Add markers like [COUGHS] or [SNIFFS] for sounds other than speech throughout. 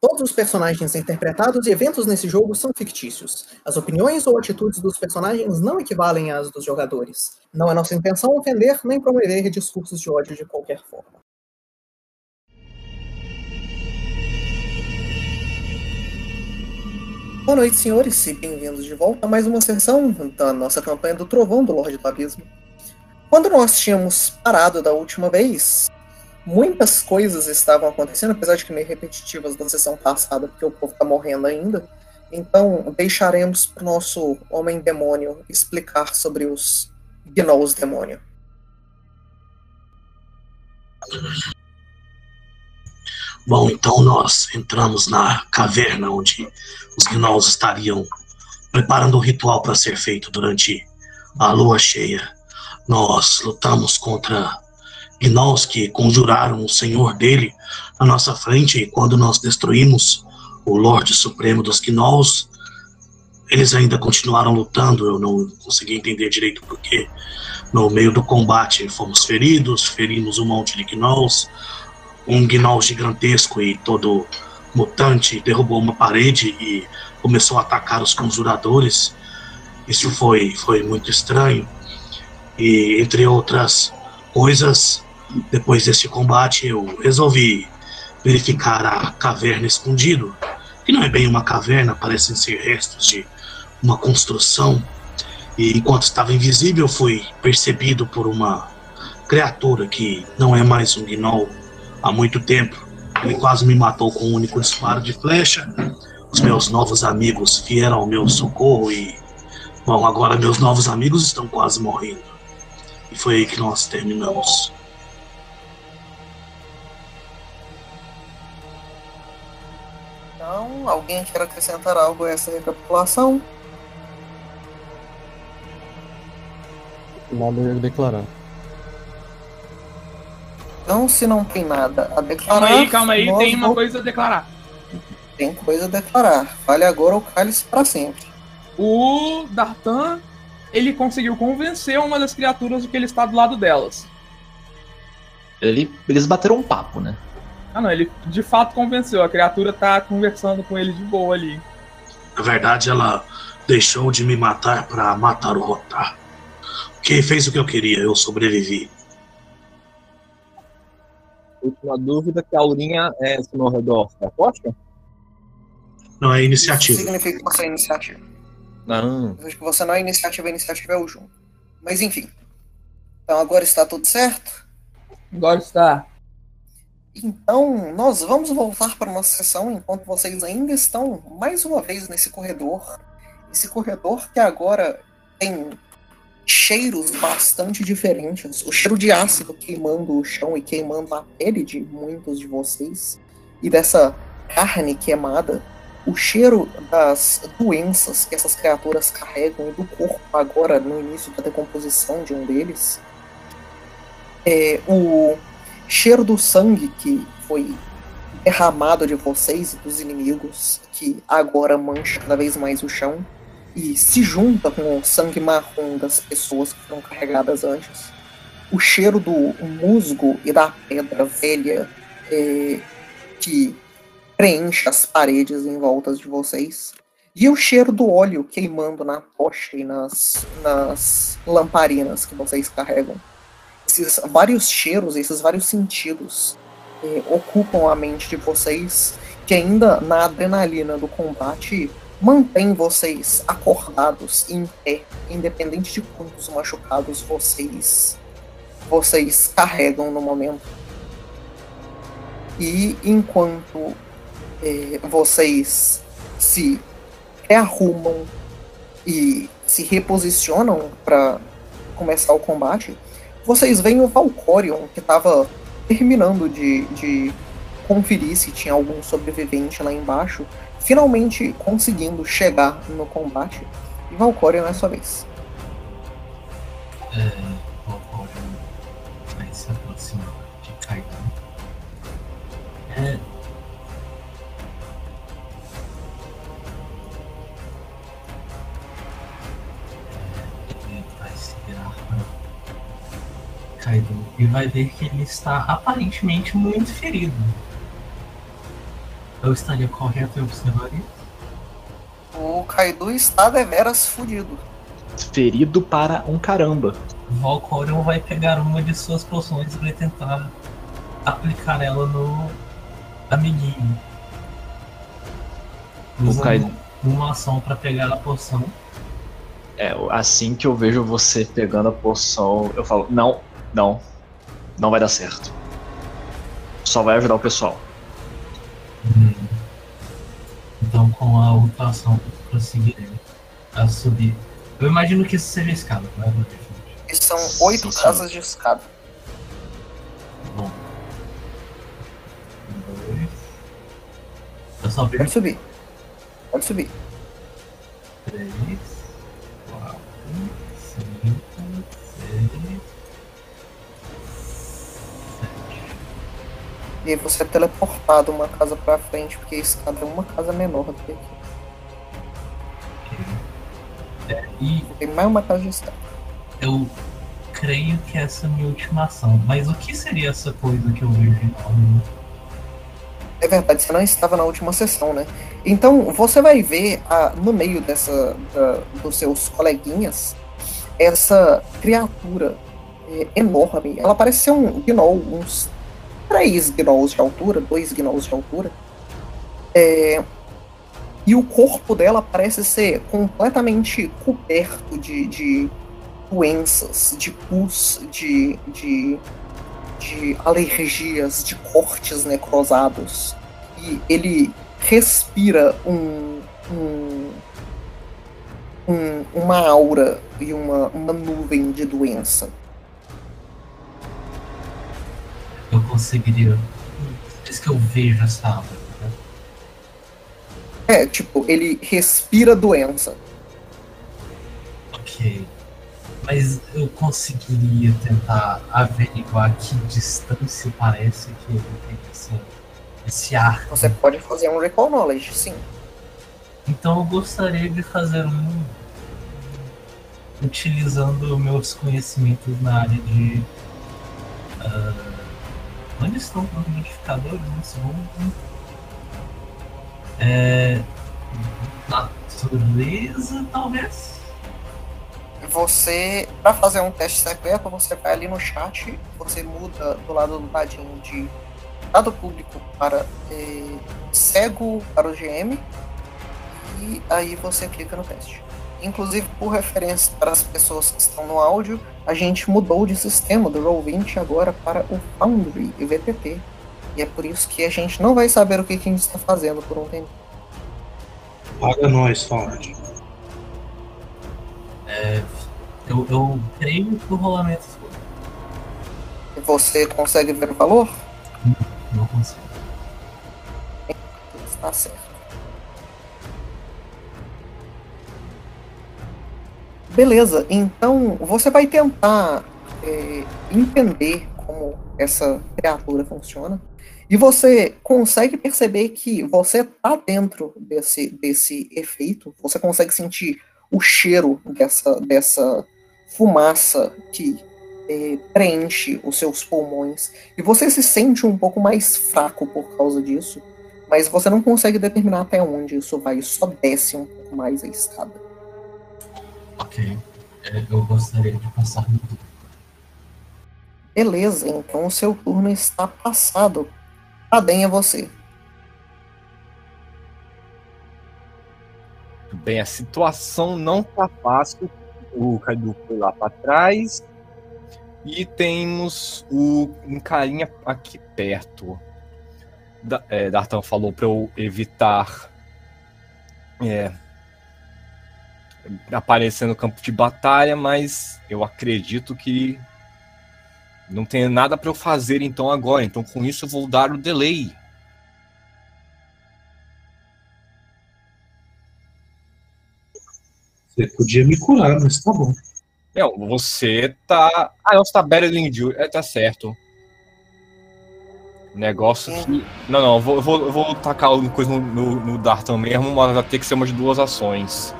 Todos os personagens interpretados e eventos nesse jogo são fictícios. As opiniões ou atitudes dos personagens não equivalem às dos jogadores. Não é nossa intenção ofender nem promover discursos de ódio de qualquer forma. Boa noite, senhores, e bem-vindos de volta a mais uma sessão da nossa campanha do Trovão do Lorde do Abismo. Quando nós tínhamos parado da última vez, muitas coisas estavam acontecendo, apesar de que meio repetitivas da sessão passada, porque o povo tá morrendo ainda. Então, deixaremos para o nosso homem demônio explicar sobre os gnolls demônio. Bom, então nós entramos na caverna onde os gnolls estariam preparando um ritual para ser feito durante a lua cheia. Nós lutamos contra gnolls que conjuraram o senhor dele na nossa frente e quando nós destruímos o Lorde Supremo dos gnolls, eles ainda continuaram lutando. Eu não consegui entender direito porque no meio do combate fomos feridos, ferimos um monte de gnolls, um gnoll gigantesco e todo mutante derrubou uma parede e começou a atacar os conjuradores. Isso foi, foi muito estranho. E entre outras coisas, depois desse combate, eu resolvi verificar a caverna escondido, que não é bem uma caverna, parecem ser restos de uma construção. E enquanto estava invisível, fui percebido por uma criatura que não é mais um gnoll há muito tempo. Ele quase me matou com um único disparo de flecha. Os meus novos amigos vieram ao meu socorro e. Bom, agora meus novos amigos estão quase morrendo. E foi aí que nós terminamos. Então, alguém quer acrescentar algo a essa recapitulação? Nada a declarar. Então, se não tem nada a declarar. Calma aí, calma aí, tem uma vou- coisa a declarar. Tem coisa a declarar. Fale agora o cálice para sempre. O Dartan, ele conseguiu convencer uma das criaturas de que ele está do lado delas. Ele, eles bateram um papo, né? Ah não, ele de fato convenceu. A criatura tá conversando com ele de boa ali. Na verdade, ela deixou de me matar para matar o Rotar. Que fez o que eu queria, eu sobrevivi. Última dúvida que a Aurinha é no redor da costa? Não é Isso iniciativa. significa que você é iniciativa. Não. Eu vejo que você não é iniciativa, a iniciativa é o junto. Mas enfim. Então agora está tudo certo? Agora está. Então, nós vamos voltar para nossa sessão enquanto vocês ainda estão mais uma vez nesse corredor. Esse corredor que agora tem cheiros bastante diferentes. O cheiro de ácido queimando o chão e queimando a pele de muitos de vocês. E dessa carne queimada. O cheiro das doenças que essas criaturas carregam e do corpo agora no início da decomposição de um deles. É, o cheiro do sangue que foi derramado de vocês e dos inimigos, que agora mancha cada vez mais o chão e se junta com o sangue marrom das pessoas que foram carregadas antes. O cheiro do musgo e da pedra velha é, que preenche as paredes em volta de vocês. E o cheiro do óleo queimando na tocha e nas, nas lamparinas que vocês carregam esses vários cheiros, esses vários sentidos eh, ocupam a mente de vocês, que ainda na adrenalina do combate mantém vocês acordados em pé, independente de quantos machucados vocês vocês carregam no momento. E enquanto eh, vocês se rearrumam e se reposicionam para começar o combate, vocês veem o Valcorion, que estava terminando de, de conferir se tinha algum sobrevivente lá embaixo, finalmente conseguindo chegar no combate. E Valcorion é sua vez. É, o Valcorion vai se aproximar de Kaidan. É, Kaido e vai ver que ele está aparentemente muito ferido. Eu estaria correto em observar isso? O Kaido está deveras fudido. Ferido para um caramba. Valcorion vai pegar uma de suas poções e vai tentar aplicar ela no amiguinho. O Kaido. uma ação pra pegar a poção. É, assim que eu vejo você pegando a poção, eu falo, não, não, não vai dar certo. Só vai ajudar o pessoal. Hum. Então com a outra ação prosseguirei a subir. Eu imagino que isso seja escada, não é? E são oito sim. casas de escada. Bom. Um, dois. Eu só vejo Pode subir. Pode subir. três, quatro, cinco, seis, E você é teleportado uma casa pra frente, porque a escada é uma casa menor do que aqui. É, e Tem mais uma casa de escada. eu creio que essa é a minha última ação. Mas o que seria essa coisa que eu vejo enorme? É verdade, você não estava na última sessão, né? Então você vai ver ah, no meio dessa da- dos seus coleguinhas essa criatura é, enorme. Ela parece ser um gnoll, uns três gnolls de altura, dois gnolls de altura. É, e o corpo dela parece ser completamente coberto de, de doenças, de pus, de, de de alergias, de cortes necrosados. E ele respira um, um, um- uma aura e uma, uma nuvem de doença. Eu conseguiria. Diz que eu vejo essa aura. né? É, tipo, ele respira doença. Ok. Mas eu conseguiria tentar averiguar que distância parece que ele tem esse, esse ar. Você pode fazer um recall knowledge, sim. Então eu gostaria de fazer um. Utilizando meus conhecimentos na área de. ah, onde estão os modificadores nesse mundo? É. Natureza, talvez? Você, pra fazer um teste secreto, você vai ali no chat, você muda do lado do dadinho de dado público para eh, cego para o GM e aí você clica no teste. Inclusive, por referência para as pessoas que estão no áudio, a gente mudou de sistema do Roll20 agora para o Foundry e VPT. E é por isso que a gente não vai saber o que, que a gente está fazendo por um tempo. Paga nós, Ford. É, eu, eu creio que o rolamento foi. Você consegue ver o valor? Não consigo. Está certo. Beleza, então você vai tentar é, entender como essa criatura funciona. E você consegue perceber que você tá dentro desse, desse efeito. Você consegue sentir o cheiro dessa, dessa fumaça que é, preenche os seus pulmões. E você se sente um pouco mais fraco por causa disso. Mas você não consegue determinar até onde isso vai, só desce um pouco mais a escada. Ok. É, eu gostaria de passar no turno. Beleza, então o seu turno está passado. Adem é você. Bem, a situação não tá fácil. O Kaido foi lá pra trás. E temos o um carinha aqui perto. Da, é, D'Artan falou pra eu evitar é, aparecer no campo de batalha, mas eu acredito que não tem nada pra eu fazer então agora. Então com isso eu vou dar o delay. Você podia me curar, mas tá bom. Não, você tá. Ah, não, você tá battling Ju. É, tá certo. Negócio que. Não, não, eu vou, eu vou, eu vou tacar alguma coisa no, no, no Dartan mesmo, mas vai ter que ser uma de duas ações.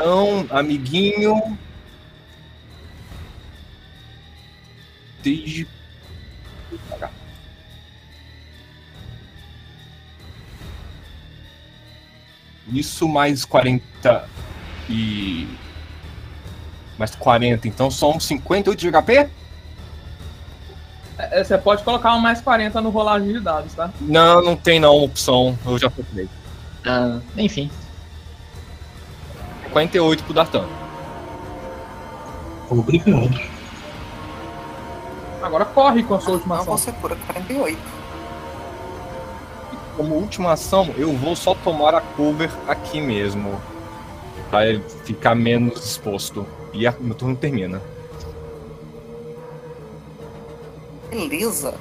Então, amiguinho. Desde. Isso mais 40 e. Mais 40, então só uns 58 de HP? É, é, você pode colocar um mais 40 no rolagem de dados, tá? Não, não tem não opção. Eu já procurei. Ah, enfim. 48 pro Dartan. Obrigado. Agora corre com a sua última ação. você cura 48. Como última ação, eu vou só tomar a cover aqui mesmo. Pra ele ficar menos exposto. E a, meu turno termina. Beleza.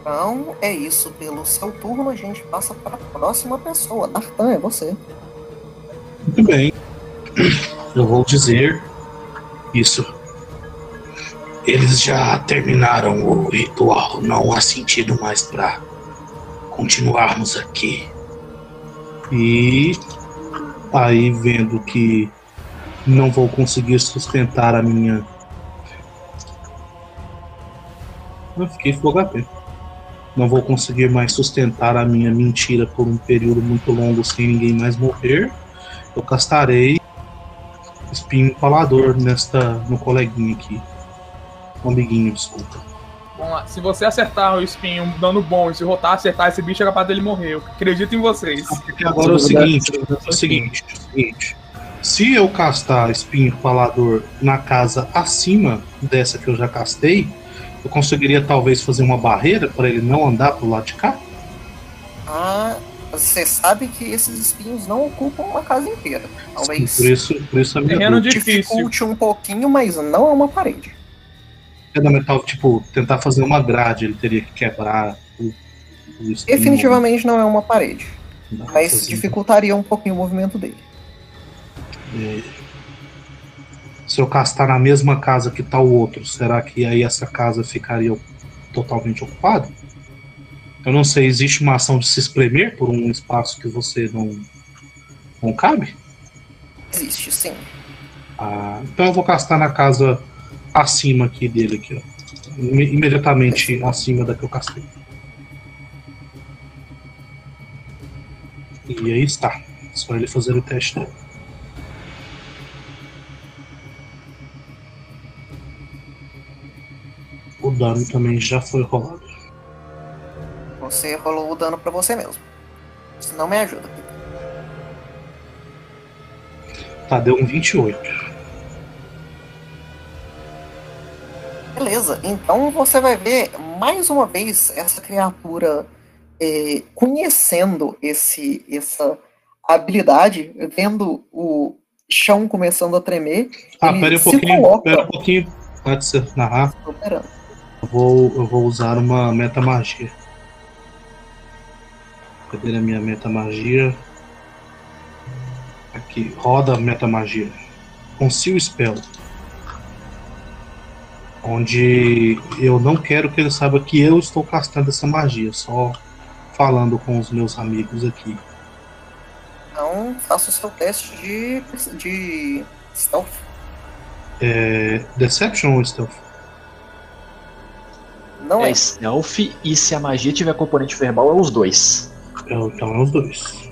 Então é isso. Pelo seu turno, a gente passa para a próxima pessoa. Dartan, é você. Muito bem. Eu vou dizer isso. Eles já terminaram o ritual. Não há sentido mais para continuarmos aqui. E aí vendo que não vou conseguir sustentar a minha. Eu fiquei full HP. Não vou conseguir mais sustentar a minha mentira por um período muito longo sem ninguém mais morrer. Eu castarei espinho empalador nesta no coleguinha aqui. Um amiguinho, desculpa. Vamos lá. Se você acertar o espinho dano bom e se rotar, acertar esse bicho, é capaz dele morrer. Eu acredito em vocês. Porque agora é o seguinte, é o seguinte, é o seguinte. Se eu castar espinho empalador na casa acima dessa que eu já castei, eu conseguiria talvez fazer uma barreira para ele não andar pro lado de cá? Ah, você sabe que esses espinhos não ocupam uma casa inteira. Talvez Sim, por isso, por isso a minha Terreno dificulte um pouquinho, mas não é uma parede. É fundamental, tipo, tentar fazer uma grade, ele teria que quebrar o, o espinho. Definitivamente não é uma parede. Mas fazer- dificultaria um pouquinho o movimento dele. É, se eu castar na mesma casa que tá o outro, será que aí essa casa ficaria totalmente ocupada? Eu não sei, existe uma ação de se espremer por um espaço que você não, não cabe? Existe, sim. Ah, então eu vou castar na casa acima aqui dele, aqui, ó. Imediatamente acima da que eu castei. E aí está. Só ele fazer o teste dele. O dano também já foi rolado. Você rolou o dano pra você mesmo. Isso não me ajuda. Tá, deu um 28. Beleza, então você vai ver mais uma vez essa criatura eh, conhecendo esse, essa habilidade, vendo o chão começando a tremer. Ah, pera um pouquinho. coloca Pera um pouquinho. Antes de você narrar, eu vou, eu vou usar uma metamagia. Cadê a minha metamagia? Aqui, roda a metamagia. Conceal Spell. Onde eu não quero que ele saiba que eu estou castando essa magia, só falando com os meus amigos aqui. Então faça o seu teste de, de stealth. É, Deception ou Stealth? Não é. É stealth e se a magia tiver componente verbal, é os dois. É, Então é os dois.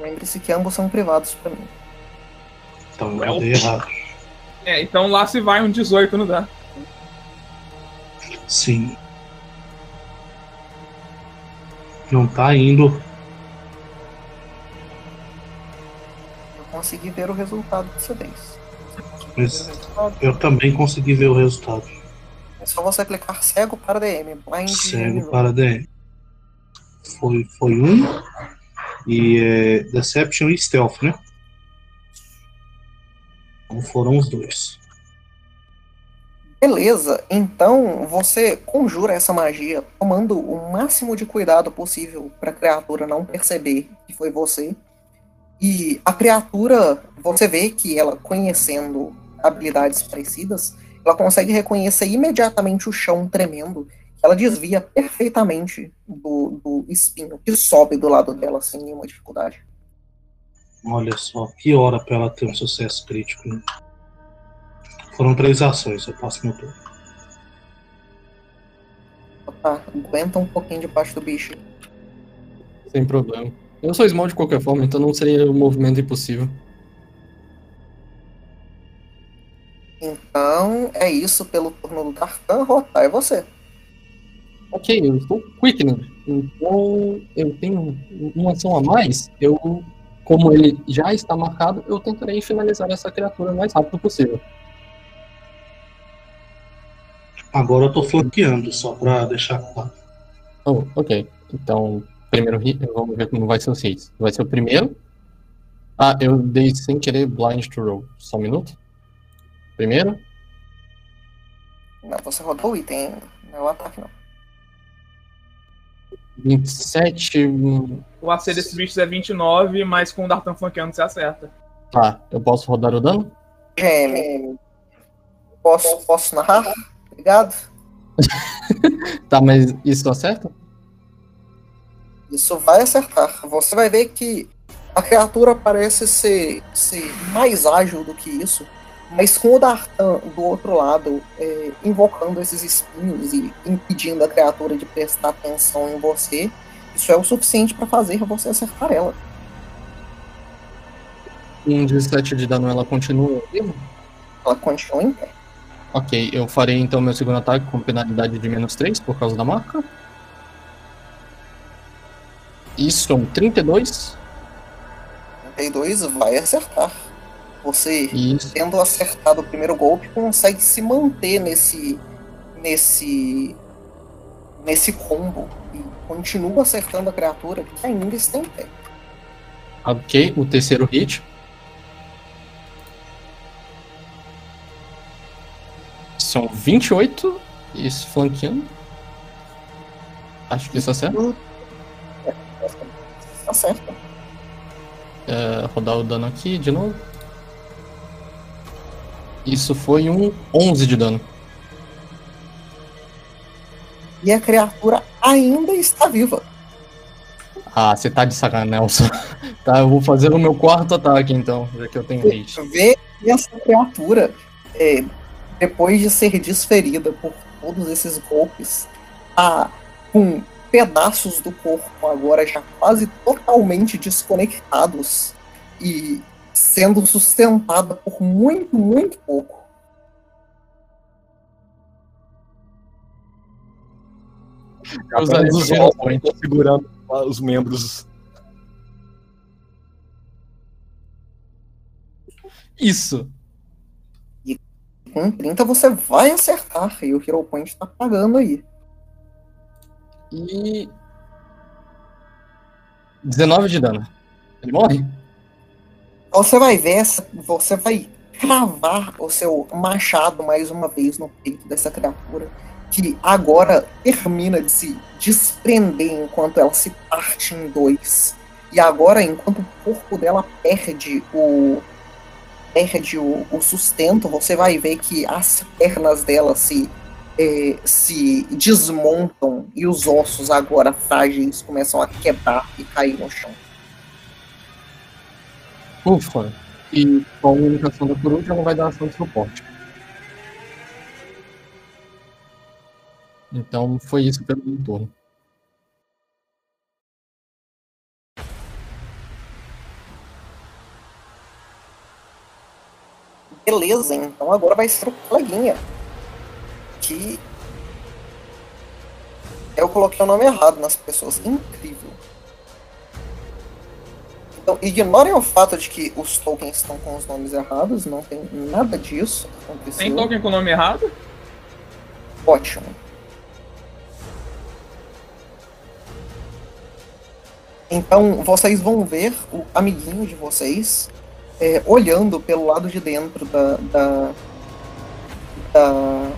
Lembre-se que ambos são privados pra mim. Então eu rodei errado. É, então lá se vai um 18 não dá. Sim. Não tá indo. Eu consegui ver o resultado dessa vez. Mas eu também consegui ver o resultado. É só você clicar cego para DM. Blind Cego para DM. Foi, foi um. E é Deception e Stealth, né? Então foram os dois. Beleza, então você conjura essa magia tomando o máximo de cuidado possível para a criatura não perceber que foi você. E a criatura, você vê que ela conhecendo habilidades parecidas, ela consegue reconhecer imediatamente o chão tremendo. Ela desvia perfeitamente do, do espinho que sobe do lado dela sem nenhuma dificuldade. Olha só, que hora pra ela ter um sucesso crítico, né? Foram três ações, eu passo meu turno. Tá, aguenta um pouquinho debaixo do bicho. Sem problema. Eu sou small de qualquer forma, então não seria um movimento impossível. Então, é isso pelo turno do Darkan. Rotar é você. Ok, eu estou quickening. Então eu tenho uma ação a mais. Eu, como ele já está marcado, eu tentarei finalizar essa criatura o mais rápido possível. Agora eu tô flanqueando, só pra deixar claro. Oh, ok. Então, primeiro hit, vamos ver como vai ser os hits. Vai ser o primeiro. Ah, eu dei sem querer blind to roll. Só um minuto. Primeiro. Não, você rodou o item ainda. Não é o ataque, não. 27. hum, O AC desses bichos é 29, mas com o Dartan flanqueando você acerta. Tá, eu posso rodar o dano? GM. Posso, posso narrar? Obrigado. [LAUGHS] Tá, mas isso acerta? Isso vai acertar. Você vai ver que a criatura parece ser, ser mais ágil do que isso, mas com o Dartan do outro lado, é, invocando esses espinhos e impedindo a criatura de prestar atenção em você, isso é o suficiente para fazer você acertar ela. Um 17 de dano, ela continua viva? Ela continua em pé. Ok, eu farei então meu segundo ataque com penalidade de menos 3 por causa da marca. Isso é um 32. 32 vai acertar. Você, Isso. tendo acertado o primeiro golpe, consegue se manter nesse. nesse. nesse combo. E continua acertando a criatura que ainda está em pé. Ok, o terceiro hit. São 28. Isso flanqueando. Acho que isso acerta. Acerta. É, rodar o dano aqui de novo. Isso foi um 11 de dano. E a criatura ainda está viva. Ah, você tá de sacanagem, Nelson. [LAUGHS] tá, eu vou fazer o meu quarto ataque então, já que eu tenho haste. Vê que essa criatura, é, depois de ser desferida por todos esses golpes, tá com pedaços do corpo agora já quase totalmente desconectados e sendo sustentada por muito, muito pouco. Os point. estão segurando os membros. Isso. Com 30 você vai acertar e o Hero Point tá pagando aí. E. 19 de dano. Ele morre? Você vai ver, você vai cravar o seu machado mais uma vez no peito dessa criatura, que agora termina de se desprender enquanto ela se parte em dois. E agora, enquanto o corpo dela perde o perde o, o sustento, você vai ver que as pernas dela se eh, se desmontam e os ossos agora frágeis começam a quebrar e cair no chão. Ufa. E com a comunicação da coruja ela vai dar ação de suporte. Então foi isso pelo meu turno. Beleza, então agora vai ser o coleguinha. Que. Eu coloquei o nome errado nas pessoas. Incrível. Então, ignorem o fato de que os tokens estão com os nomes errados, não tem nada disso que aconteceu. Tem token com o nome errado? Ótimo. Então, vocês vão ver o amiguinho de vocês é, olhando pelo lado de dentro da, da, da,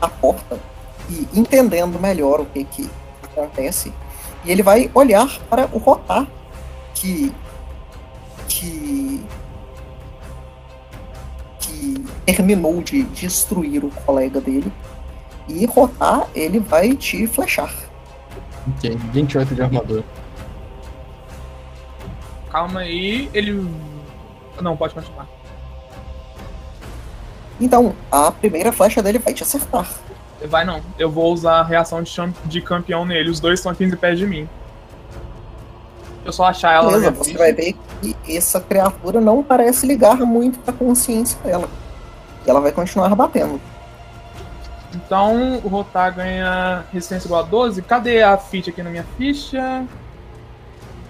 da porta e entendendo melhor o que, que acontece. E ele vai olhar para o Rotar, que, que, que terminou de destruir o colega dele. E Rotar, ele vai te flechar. Ok, 28 de armadura. Calma aí, ele. Não, pode continuar. Então, a primeira flecha dele vai te acertar. Vai não. Eu vou usar a reação de, de campeão nele. Os dois estão a 15 pés de mim. Só achar ela Beleza, você vai ver que essa criatura não parece ligar muito pra consciência dela. E ela vai continuar batendo. Então o Rotar ganha resistência igual a 12. Cadê a ficha aqui na minha ficha?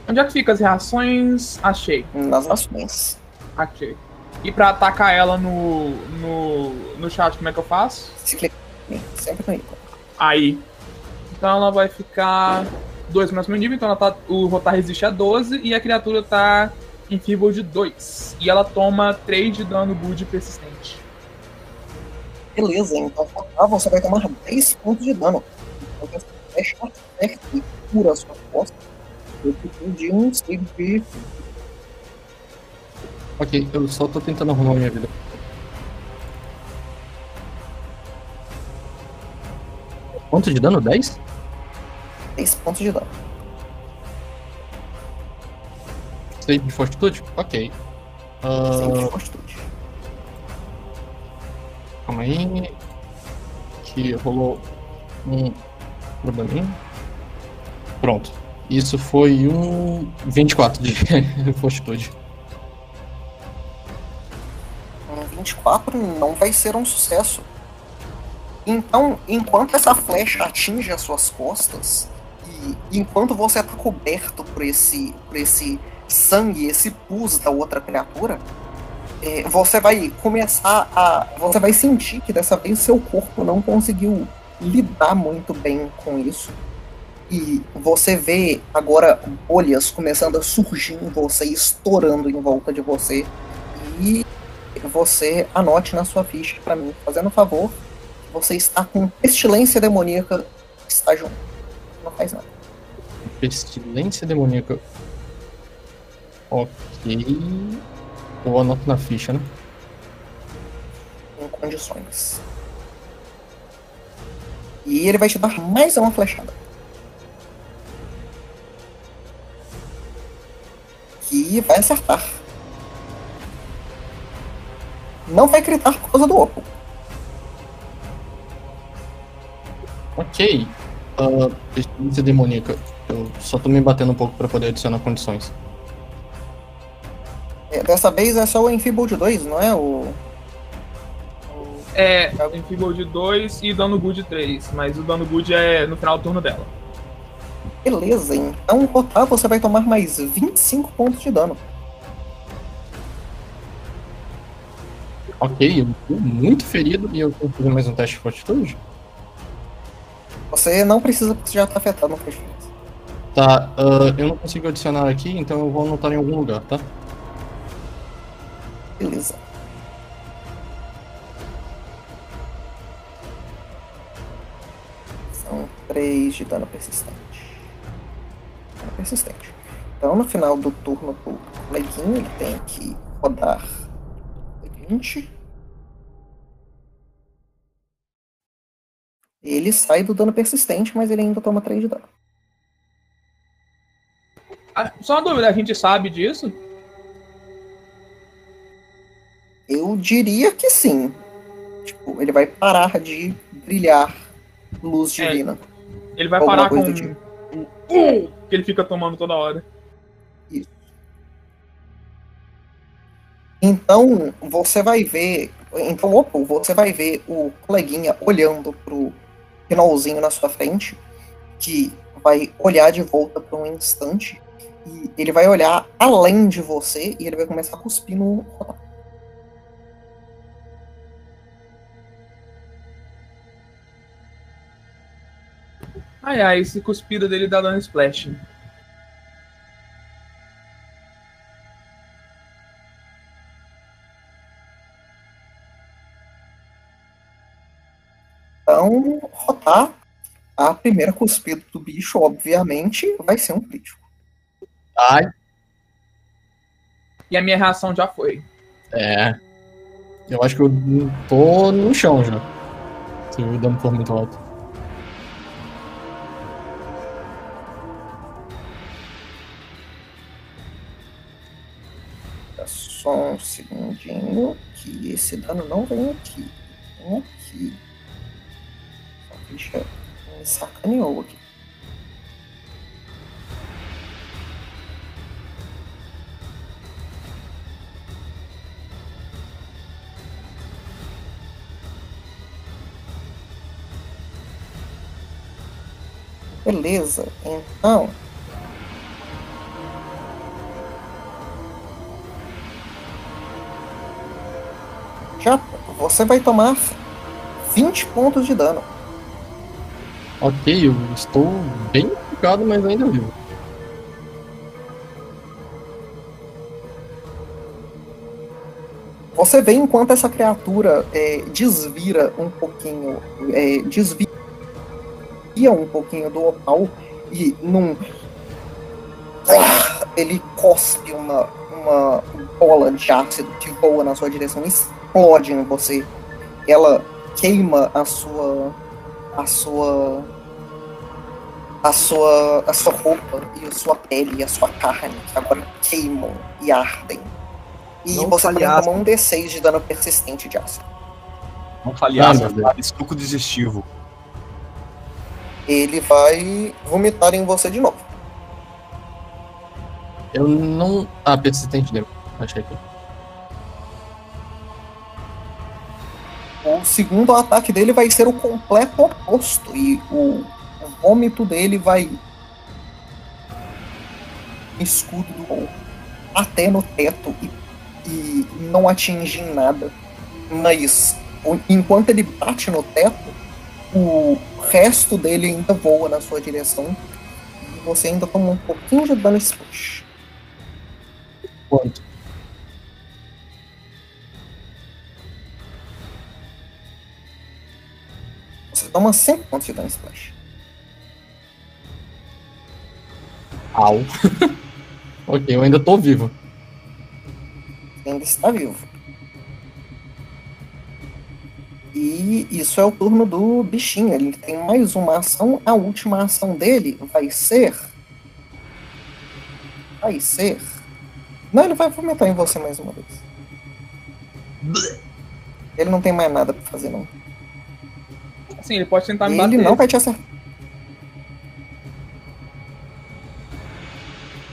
Onde é que fica as reações? Achei. Nas ações. Achei. E pra atacar ela no, no, no chat, como é que eu faço? Se clicar em- sempre no ícone. Aí. Então ela vai ficar 2 mais meu nível, então ela tá, o Rotar resiste a 12 e a criatura tá em Feeble de 2. E ela toma 3 de dano good persistente. Beleza, então ah, você vai tomar 10 pontos de dano. Então essa flecha acerta e cura a sua costa. Eu preciso de um save de. Ok, eu só tô tentando arrumar minha vida. Quanto de dano? 10? 10 pontos de dano. Save de fortitude? Ok. Ah, Save de fortitude. calma aí. Que rolou um probleminha. Pronto. Isso foi um 24 de [LAUGHS] fortitude. Um 24 não vai ser um sucesso. Então, enquanto essa flecha atinge as suas costas, enquanto você está coberto por esse, por esse sangue, esse pus da outra criatura, é, você vai começar a. Você vai sentir que dessa vez seu corpo não conseguiu lidar muito bem com isso. E você vê agora bolhas começando a surgir em você, estourando em volta de você. E você anote na sua ficha pra mim, fazendo favor. Você está com pestilência demoníaca estágio 1. Não faz nada. Pestilência demoníaca. Ok. Eu anoto na ficha, né? Em condições. E ele vai te dar mais uma flechada. Que vai acertar. Não vai gritar por causa do oco. Ok. Ah, pestilência demoníaca. Eu só tô me batendo um pouco pra poder adicionar condições. É, dessa vez é só o Enfeeble de 2, não é? O. É, em Feeble de 2 e dano good 3. Mas o dano good é no final do turno dela. Beleza, então rotar você vai tomar mais 25 pontos de dano. Ok, eu tô muito ferido e eu tenho que fazer mais um teste de fortitude? Você não precisa porque você já tá afetado no perfil. Tá, ah, eu não consigo adicionar aqui, então eu vou anotar em algum lugar, tá? Beleza. São 3 de dano persistente. Dano persistente. Então no final do turno do coleguinho ele tem que rodar 20. Ele sai do dano persistente, mas ele ainda toma 3 de dano. Ah, Só uma dúvida, a gente sabe disso? Eu diria que sim. Tipo, ele vai parar de brilhar luz É. divina. Ele vai parar com do tipo. o uh, que ele fica tomando toda hora. Então, você vai ver. Então, opa, você vai ver o coleguinha olhando pro finalzinho na sua frente, que vai olhar de volta por um instante, e ele vai olhar além de você e ele vai começar a cuspir no. Ai ai, esse cuspida dele dá dano splash. Então, Rotar, a primeira cuspida do bicho, obviamente, vai ser um crítico. Ai. E a minha reação já foi. É. Eu acho que eu tô no chão já. Se o dano for muito alto. Tá Só um segundinho, que esse dano não vem aqui. Vem aqui. Ficha me sacaneou aqui. Beleza, então. Já você vai tomar 20 pontos de dano. Ok, eu estou bem focado, mas ainda vivo. Você vê enquanto essa criatura é, desvira um pouquinho, é, desvia um pouquinho do opal e num. Ele cospe uma, uma bola de ácido que voa na sua direção explode em você. Ela queima a sua. A sua. a sua. a sua roupa e a sua pele e a sua carne, que agora queimam e ardem. E Não você também toma um D6 de dano persistente de ácido. Não Ah, fale suco digestivo. Ele vai vomitar em você de novo. Eu não. Ah, persistente dele. Achei que. O segundo ataque dele vai ser o completo oposto. E o, o vômito dele vai. Escudo do gol. Até no teto e, e não atinge em nada. Mas enquanto ele bate no teto, o resto dele ainda voa na sua direção. E você ainda toma um pouquinho de dano splash. Quanto? Você toma 100 pontos de dano splash. Au. [LAUGHS] ok, eu ainda tô vivo. Você ainda está vivo. E isso é o turno do bichinho. Ele tem mais uma ação. A última ação dele vai ser. Vai ser. Não, ele vai vomitar em você mais uma vez. Ele não tem mais nada pra fazer, não. Assim, ele pode tentar me Ele bater. não vai te acertar.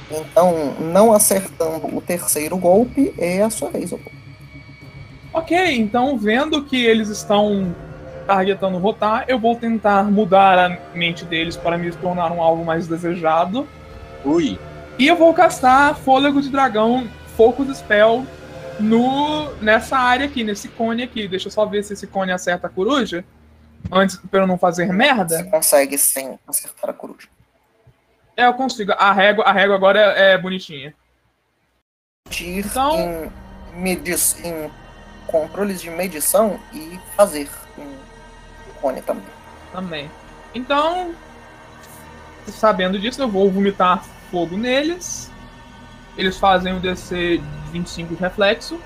Então, não acertando o terceiro golpe, é a sua vez, Opô. Ok, então vendo que eles estão targetando rotar, eu vou tentar mudar a mente deles para me tornar um alvo mais desejado. Ui. E eu vou castar Fôlego de Dragão, Focus Spell, no, nessa área aqui, nesse cone aqui. Deixa eu só ver se esse cone acerta a coruja. Antes, pra eu não fazer Você merda. consegue sem acertar a coruja. É, eu consigo. A régua, a régua agora é, é bonitinha. Então- em, medi em controles de medição e fazer um cone também. Também. Então, sabendo disso, eu vou vomitar fogo neles. Eles fazem um DC 25 de reflexo.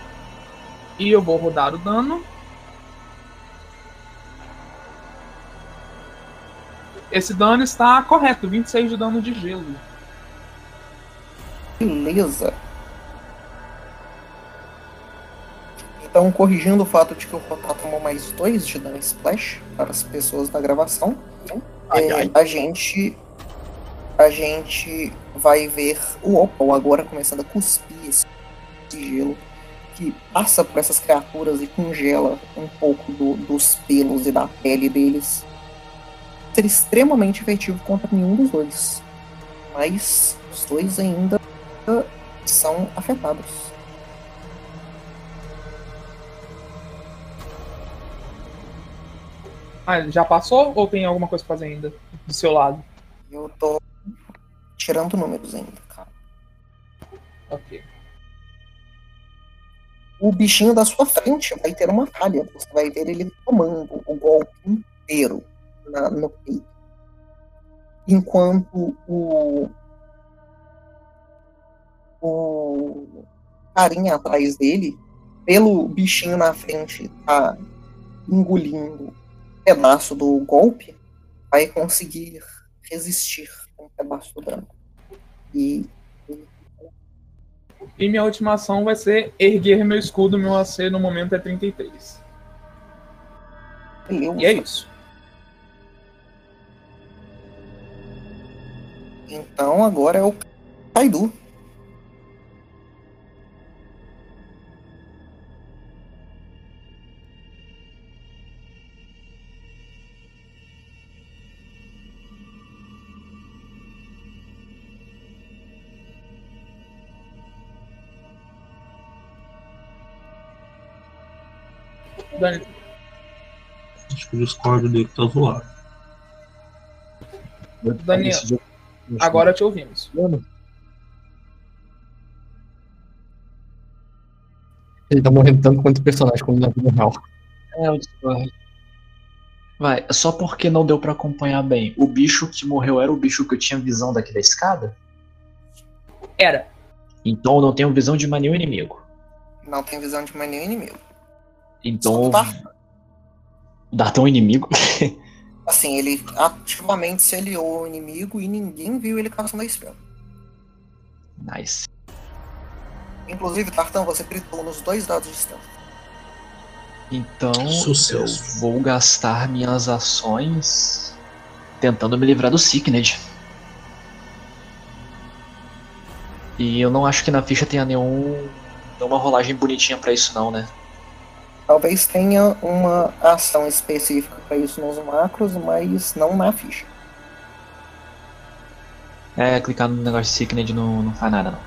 E eu vou rodar o dano. Esse dano está correto, 26 de dano de gelo. Beleza. Então, corrigindo o fato de que o Rotar tomou mais dois de dano splash para as pessoas da gravação, Ai, é, ai. a gente a gente vai ver o Opal agora começando a cuspir esse gelo que passa por essas criaturas e congela um pouco do- dos pelos e da pele deles. Ser extremamente efetivo contra nenhum dos dois. Mas os dois ainda são afetados. Ah, já passou ou tem alguma coisa pra fazer ainda? Do seu lado. Eu tô tirando números ainda, cara. Ok. O bichinho da sua frente vai ter uma falha. Você vai ver ele tomando o golpe inteiro na- no peito. Enquanto o. O carinha atrás dele, pelo bichinho na frente tá engolindo um pedaço do golpe, vai conseguir resistir com um pedaço do dano. E E minha última ação vai ser erguer meu escudo. Meu AC no momento é 33. beleza. E é isso. Então agora é o Kaidu. Acho que o Discord dele tá zoado. Daniel, agora te ouvimos. Ele tá morrendo tanto quanto o personagem como na vida real. É, o Discord. Vai, só porque não deu pra acompanhar bem. O bicho que morreu era o bicho que eu tinha visão daqui da escada? Era. Então eu não tenho visão de mais nenhum inimigo. Não tem visão de mais nenhum inimigo. Então. Só O Dartão é um inimigo? [LAUGHS] Assim, ele ativamente se aliou ao inimigo e ninguém viu ele caçando a spell. nice. Inclusive, Tartão, você gritou nos dois dados de stealth. Então Sucesso. eu vou gastar minhas ações tentando me livrar do Sickned. E eu não acho que na ficha tenha nenhum, nenhuma rolagem bonitinha pra isso não, né? Talvez tenha uma ação específica para isso nos macros, mas não na ficha. É, clicar no negócio de Sickned não, não faz nada não.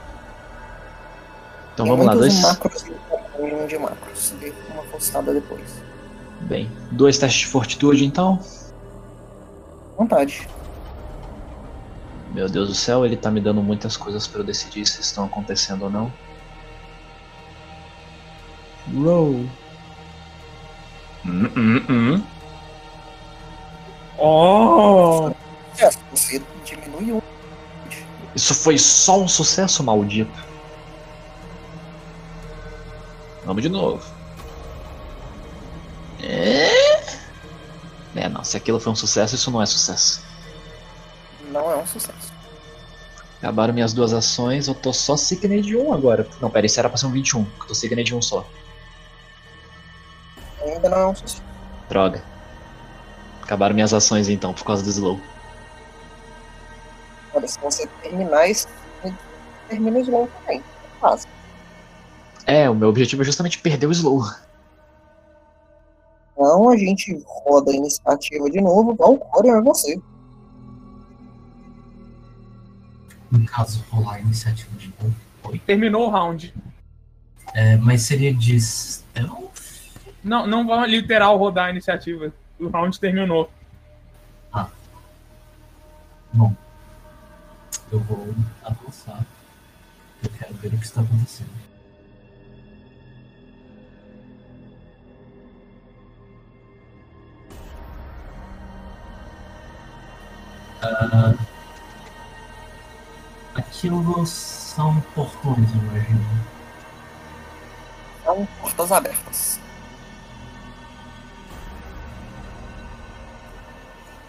Então Tem vamos lá, dois. macros e um de macros. Dê uma forçada depois. Bem, dois testes de fortitude então. Vontade. Meu Deus do céu, ele tá me dando muitas coisas pra eu decidir se estão acontecendo ou não. Roll. Hum, hum, hum. Oh! Você diminui um. Isso foi só um sucesso maldito. Vamos de novo. É? É, não. Se aquilo foi um sucesso, isso não é sucesso. Não é um sucesso. Acabaram minhas duas ações, eu tô só Sickney de 1 agora. Não, pera, isso era pra ser um 21, que eu tô Sickney de 1 só. Ainda não é um. Droga. Acabaram minhas ações então, por causa do slow. Olha, se você terminar isso, termina o slow também. Fácil. É, o meu objetivo é justamente perder o slow. Então a gente roda a iniciativa de novo. Valkyria é você. No caso, rolar a iniciativa de novo. Oi. Terminou o round. É, mas seria de stealth? Não, não vai literal rodar a iniciativa. O round terminou. Bom, eu vou avançar. Eu quero ver o que está acontecendo. Ah, aquilo são portões, eu imagino. São portas abertas.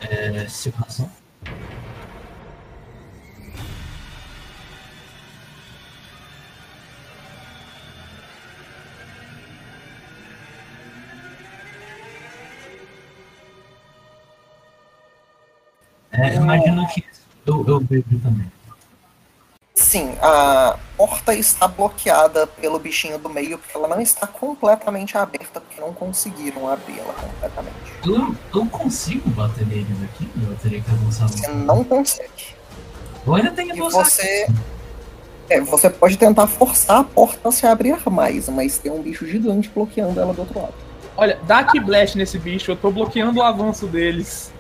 É, situação. É, imagino que eu, eu vejo também. Sim, a porta está bloqueada pelo bichinho do meio, porque ela não está completamente aberta, porque não conseguiram abri-la completamente. Eu, eu consigo bater neles aqui? Eu teria que avançar Você não consegue. Eu ainda tenho que avançar. você. É, você pode tentar forçar a porta a se abrir mais, mas tem um bicho gigante bloqueando ela do outro lado. Olha, dá Key Blast nesse bicho, eu tô bloqueando o avanço deles.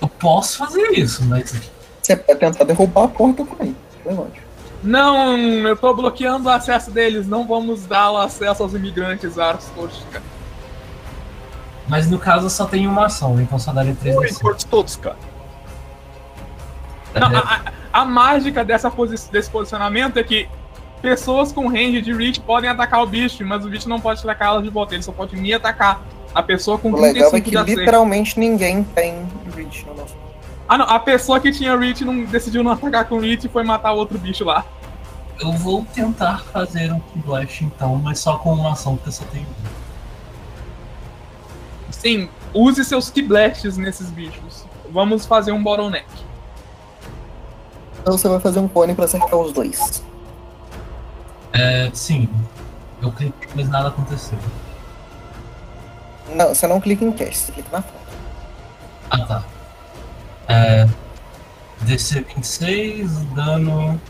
Eu posso fazer isso, mas Você pode tentar derrubar a porta com ele. Levante. Não, eu tô bloqueando o acesso deles, não vamos dar o acesso aos imigrantes Arstoshka. Mas no caso só tem uma ação, então só daria 3 Oi, ações. corte todos, cara. Não, a, a- a mágica dessa posi- desse posicionamento é que pessoas com range de reach podem atacar o bicho, mas o bicho não pode atacar elas de volta, ele só pode me atacar. A pessoa com O legal é 35 que literalmente ninguém tem reach no nosso. Ah, não, a pessoa que tinha reach não decidiu não atacar com reach e foi matar outro bicho lá. Eu vou tentar fazer um Blast então, mas só com uma ação, porque eu só tenho. Sim, use seus Key Blasts nesses bichos. Vamos fazer um bottleneck. Então você vai fazer um cone pra acertar os dois. É, sim. Eu cliquei, mas nada aconteceu. Não, você não clica em cast, você clica na foto. Ah, tá. É, DC 26, dano.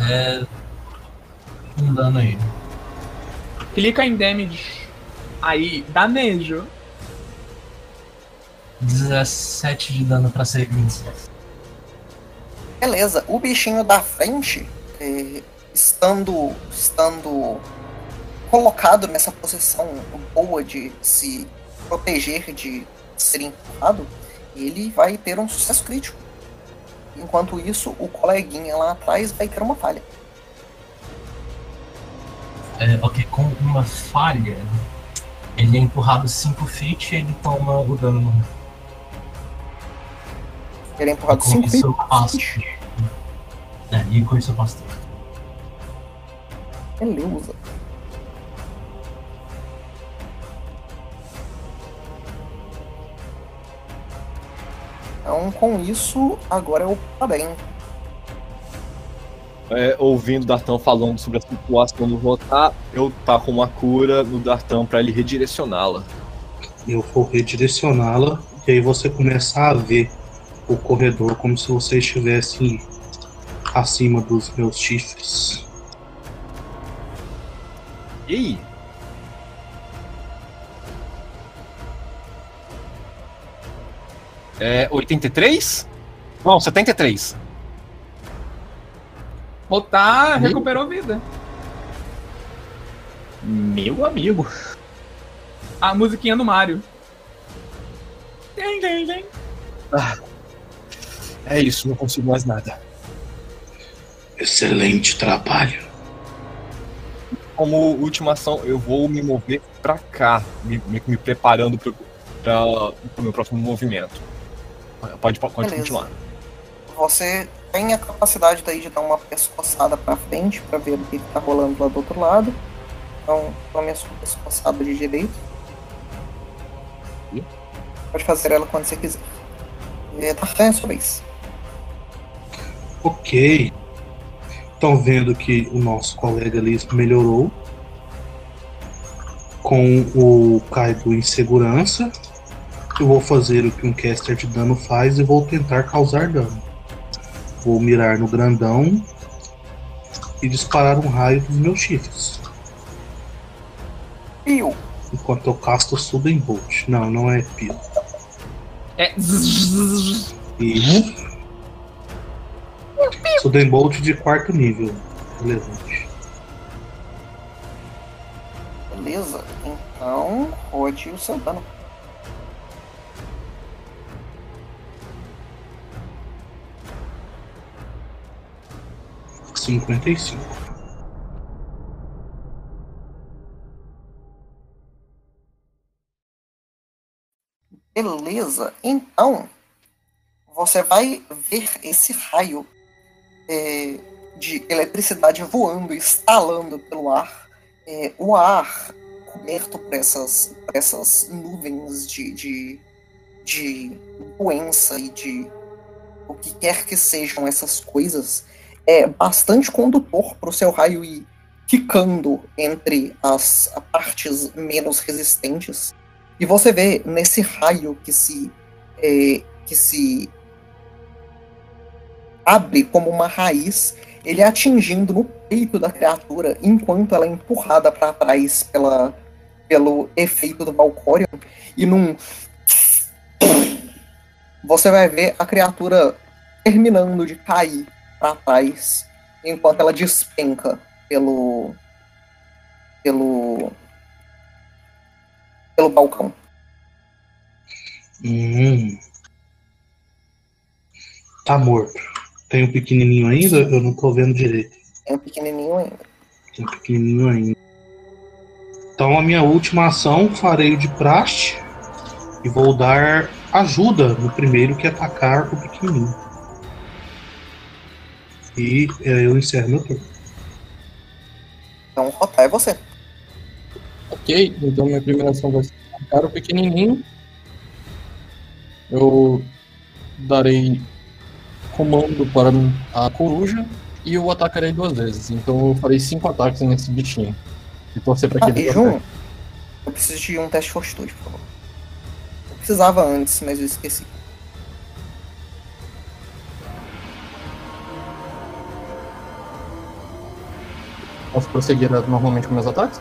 É. Um dano aí. Clica em damage. Aí, danejo. 17 de dano pra ser 26. Beleza, o bichinho da frente, é, estando, estando colocado nessa posição boa de se proteger de ser empurrado, ele vai ter um sucesso crítico. Enquanto isso, o coleguinha lá atrás vai ter uma falha. É, ok, com uma falha, ele é empurrado 5 feet e ele toma o dano. Ele é empurrado com 5 isso eu feet. passo. É, e com isso eu passo. Beleza. Então, com isso, agora eu tá bem. É, ouvindo o Dartan falando sobre a situação do Rotar, eu taco uma cura no Dartan pra ele redirecioná-la. Eu vou redirecioná-la e aí você começa a ver o corredor como se você estivesse acima dos meus chifres. E aí? É 83? Não, 73. Rotar recuperou vida. Meu amigo. A musiquinha do Mario. Tem. É isso, não consigo mais nada. Excelente trabalho. Como última ação, eu vou me mover pra cá, me, me, me preparando pro, pra, pro meu próximo movimento. Pode, pode Beleza. continuar. Você tem a capacidade daí de dar uma pescoçada pra frente pra ver o que, que tá rolando lá do outro lado. Então, tome a sua pescoçada de direito. E? Pode fazer ela quando você quiser. É, tá é a sua vez. Ok. Estão vendo que o nosso colega ali melhorou com o Kaido em segurança. Eu vou fazer o que um caster de dano faz e vou tentar causar dano. Vou mirar no grandão e disparar um raio dos meus chifres. Pio! Enquanto eu casto Sudden Bolt. Não, não é Pio. É. Isso. Sudden Bolt de quarto nível. Relevante. Beleza. Então, rode o seu dano. Cinquenta e cinco. Beleza. Então, você vai ver esse raio é, de eletricidade voando, estalando pelo ar. É, o ar coberto por essas, por essas nuvens de, de, de doença e de o que quer que sejam essas coisas, é bastante condutor para o seu raio ir quicando entre as partes menos resistentes. E você vê nesse raio que se é, que se abre como uma raiz, ele atingindo no peito da criatura enquanto ela é empurrada para trás pela, pelo efeito do Valcorion e num [SNIFFS] você vai ver a criatura terminando de cair para trás enquanto ela despenca pelo pelo pelo balcão. Hum. Tá morto. Tem um pequenininho ainda? Eu não tô vendo direito. É um pequenininho ainda. Tem um pequenininho ainda. Então a minha última ação farei de praxe e vou dar ajuda no primeiro que atacar o pequenininho. E é, eu encerro meu turno. Então, Rotar é você. Ok, então minha primeira ação vai ser atacar o pequenininho. Eu darei comando para a coruja e eu atacarei duas vezes. Então eu farei cinco ataques nesse bichinho. E torcer pra Ah, que ele Jun, eu preciso de um teste de fortitude, por favor. Eu precisava antes, mas eu esqueci. Posso prosseguir normalmente com meus ataques?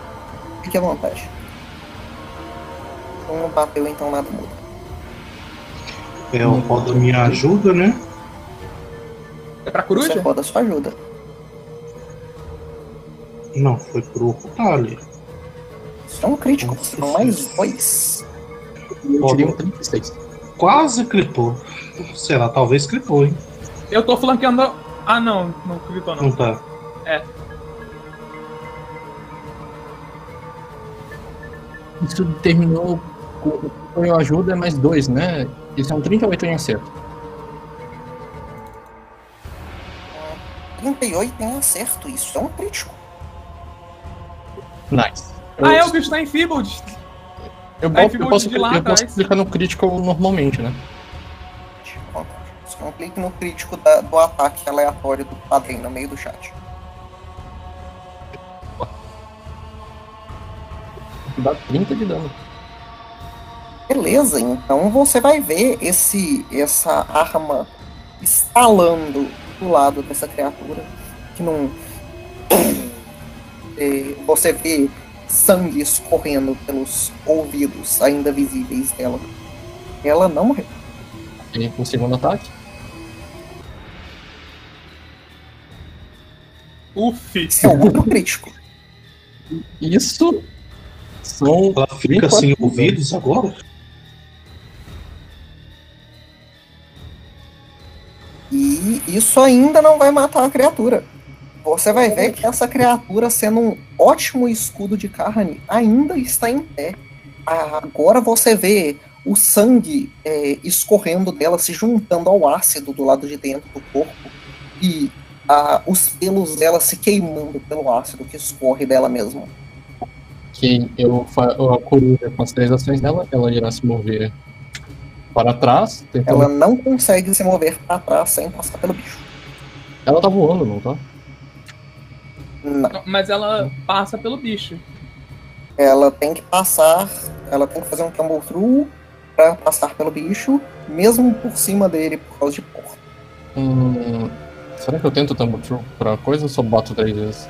Fique à vontade. Um bateu, então nada muda. É, o roda me ajuda, né? É pra Você coruja? roda sua ajuda. Não, foi pro Rotali. Isso é um crítico, são mais dois. E eu tirei um 36. Quase clipou. Será? Talvez clipou, hein? Eu tô flanqueando. Ah, não, não gritou não. Não tá. Isso terminou com foi ajuda, é mais dois, né? Isso é um 38 em acerto. 38 tem acerto, isso é um crítico. Nice. Ah, é, o bicho tá em Feebled. Eu, ficou eu posso, eu posso clicar no critical normalmente, né? Só um clique no crítico da- do ataque aleatório do padrinho no meio do chat. Dá 30 de dano. Beleza, então você vai ver esse essa arma estalando do lado dessa criatura que não [COUGHS] É, você vê sangue escorrendo pelos ouvidos ainda visíveis dela. Ela não morreu. E o segundo ataque. Uf. Esse é outro crítico. Isso são. Ela fica 24 sem dano. ouvidos agora? E isso ainda não vai matar a criatura. Você vai ver que essa criatura, sendo um ótimo escudo de carne, ainda está em pé. Agora você vê o sangue é, escorrendo dela, se juntando ao ácido do lado de dentro do corpo. E ah, os pelos dela se queimando pelo ácido que escorre dela mesma. Que eu a coruja com as três ações dela, ela irá se mover para trás. Tentando... Ela não consegue se mover para trás sem passar pelo bicho. ela tá voando, não tá? Não. Mas ela passa pelo bicho. Ela tem que passar, ela tem que fazer um tumble through para passar pelo bicho, mesmo por cima dele por causa de porta. Hum, será que eu tento tumble through pra coisa ou só bato três vezes?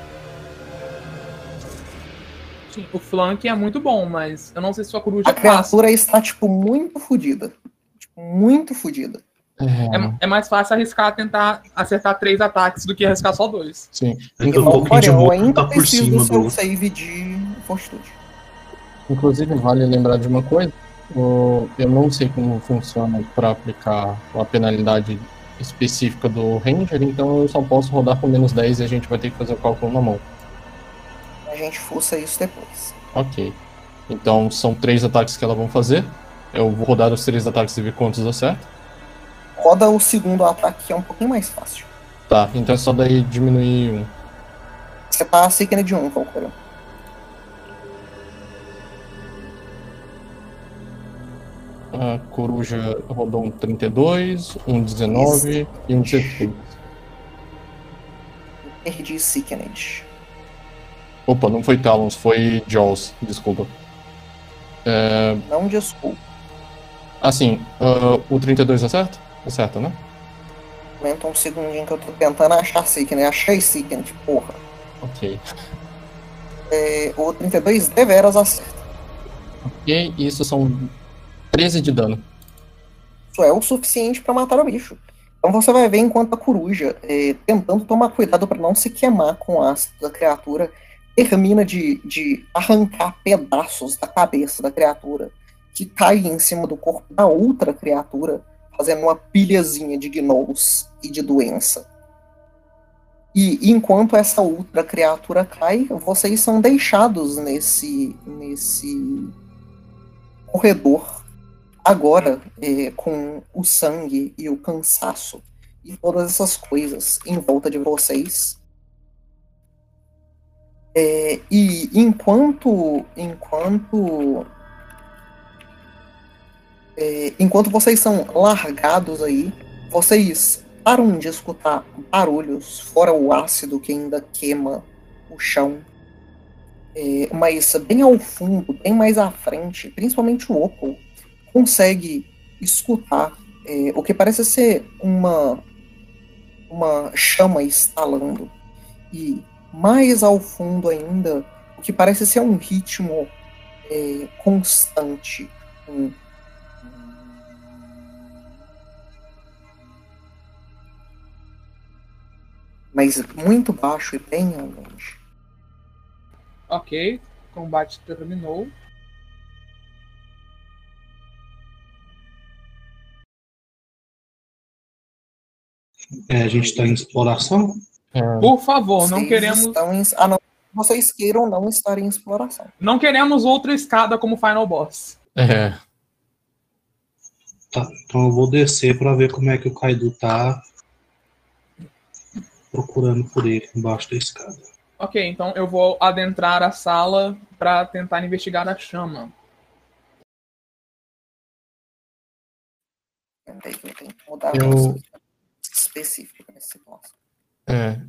Sim, o flank é muito bom, mas eu não sei se sua coruja A passa. criatura está, tipo, muito fodida. Tipo, muito fodida. É, É, é mais fácil arriscar tentar acertar três ataques do que arriscar só dois. sim. Com Olha, de eu ainda tá por preciso cima do seu do. save de fortitude. Inclusive, vale lembrar de uma coisa: eu não sei como funciona para aplicar a penalidade específica do Ranger, então eu só posso rodar com menos 10 e a gente vai ter que fazer o cálculo na mão. A gente fuça isso depois. Ok. Então são três ataques que elas vão fazer. Eu vou rodar os três ataques e ver quantos acerto. Roda o segundo ataque, que é um pouquinho mais fácil. Tá, então é só daí diminuir um. Você tá Sickness de 1, calculando. A coruja rodou um 32, um 19 e um 16. Perdi Sickness. Opa, não foi Talons, foi Jaws, desculpa. É, Não desculpa. assim, ah, o 32 acerta? Acerta, né? Aumenta um segundinho que eu tô tentando achar Sickness. Achei Sickness, porra. Ok. É, o 32 deveras acerta. Ok, e isso são 13 de dano. Isso é o suficiente pra matar o bicho. Então você vai ver enquanto a coruja, é, tentando tomar cuidado para não se queimar com o ácido da criatura, termina de, de arrancar pedaços da cabeça da criatura, que cai em cima do corpo da outra criatura, fazendo uma pilhazinha de gnolls e de doença. E enquanto essa outra criatura cai, vocês são deixados nesse, nesse corredor agora é, com o sangue e o cansaço e todas essas coisas em volta de vocês. É, e enquanto enquanto é, enquanto vocês são largados aí, vocês param de escutar barulhos, fora o ácido que ainda queima o chão. É, mas bem ao fundo, bem mais à frente, principalmente o Opal, consegue escutar é, o que parece ser uma, uma chama estalando. E mais ao fundo ainda, o que parece ser um ritmo é, constante. Um, mas muito baixo e bem ao longe. Ok, combate terminou. É, a gente tá em exploração? É, Por favor, não Vocês queremos, estão em- a não vocês queiram não estar em exploração. não queremos outra escada como Final Boss. é, Tá, então eu vou descer pra ver como é que o Kaido tá procurando por ele embaixo da escada. Ok, então eu vou adentrar a sala para tentar investigar a chama. Eu tenho que mudar é.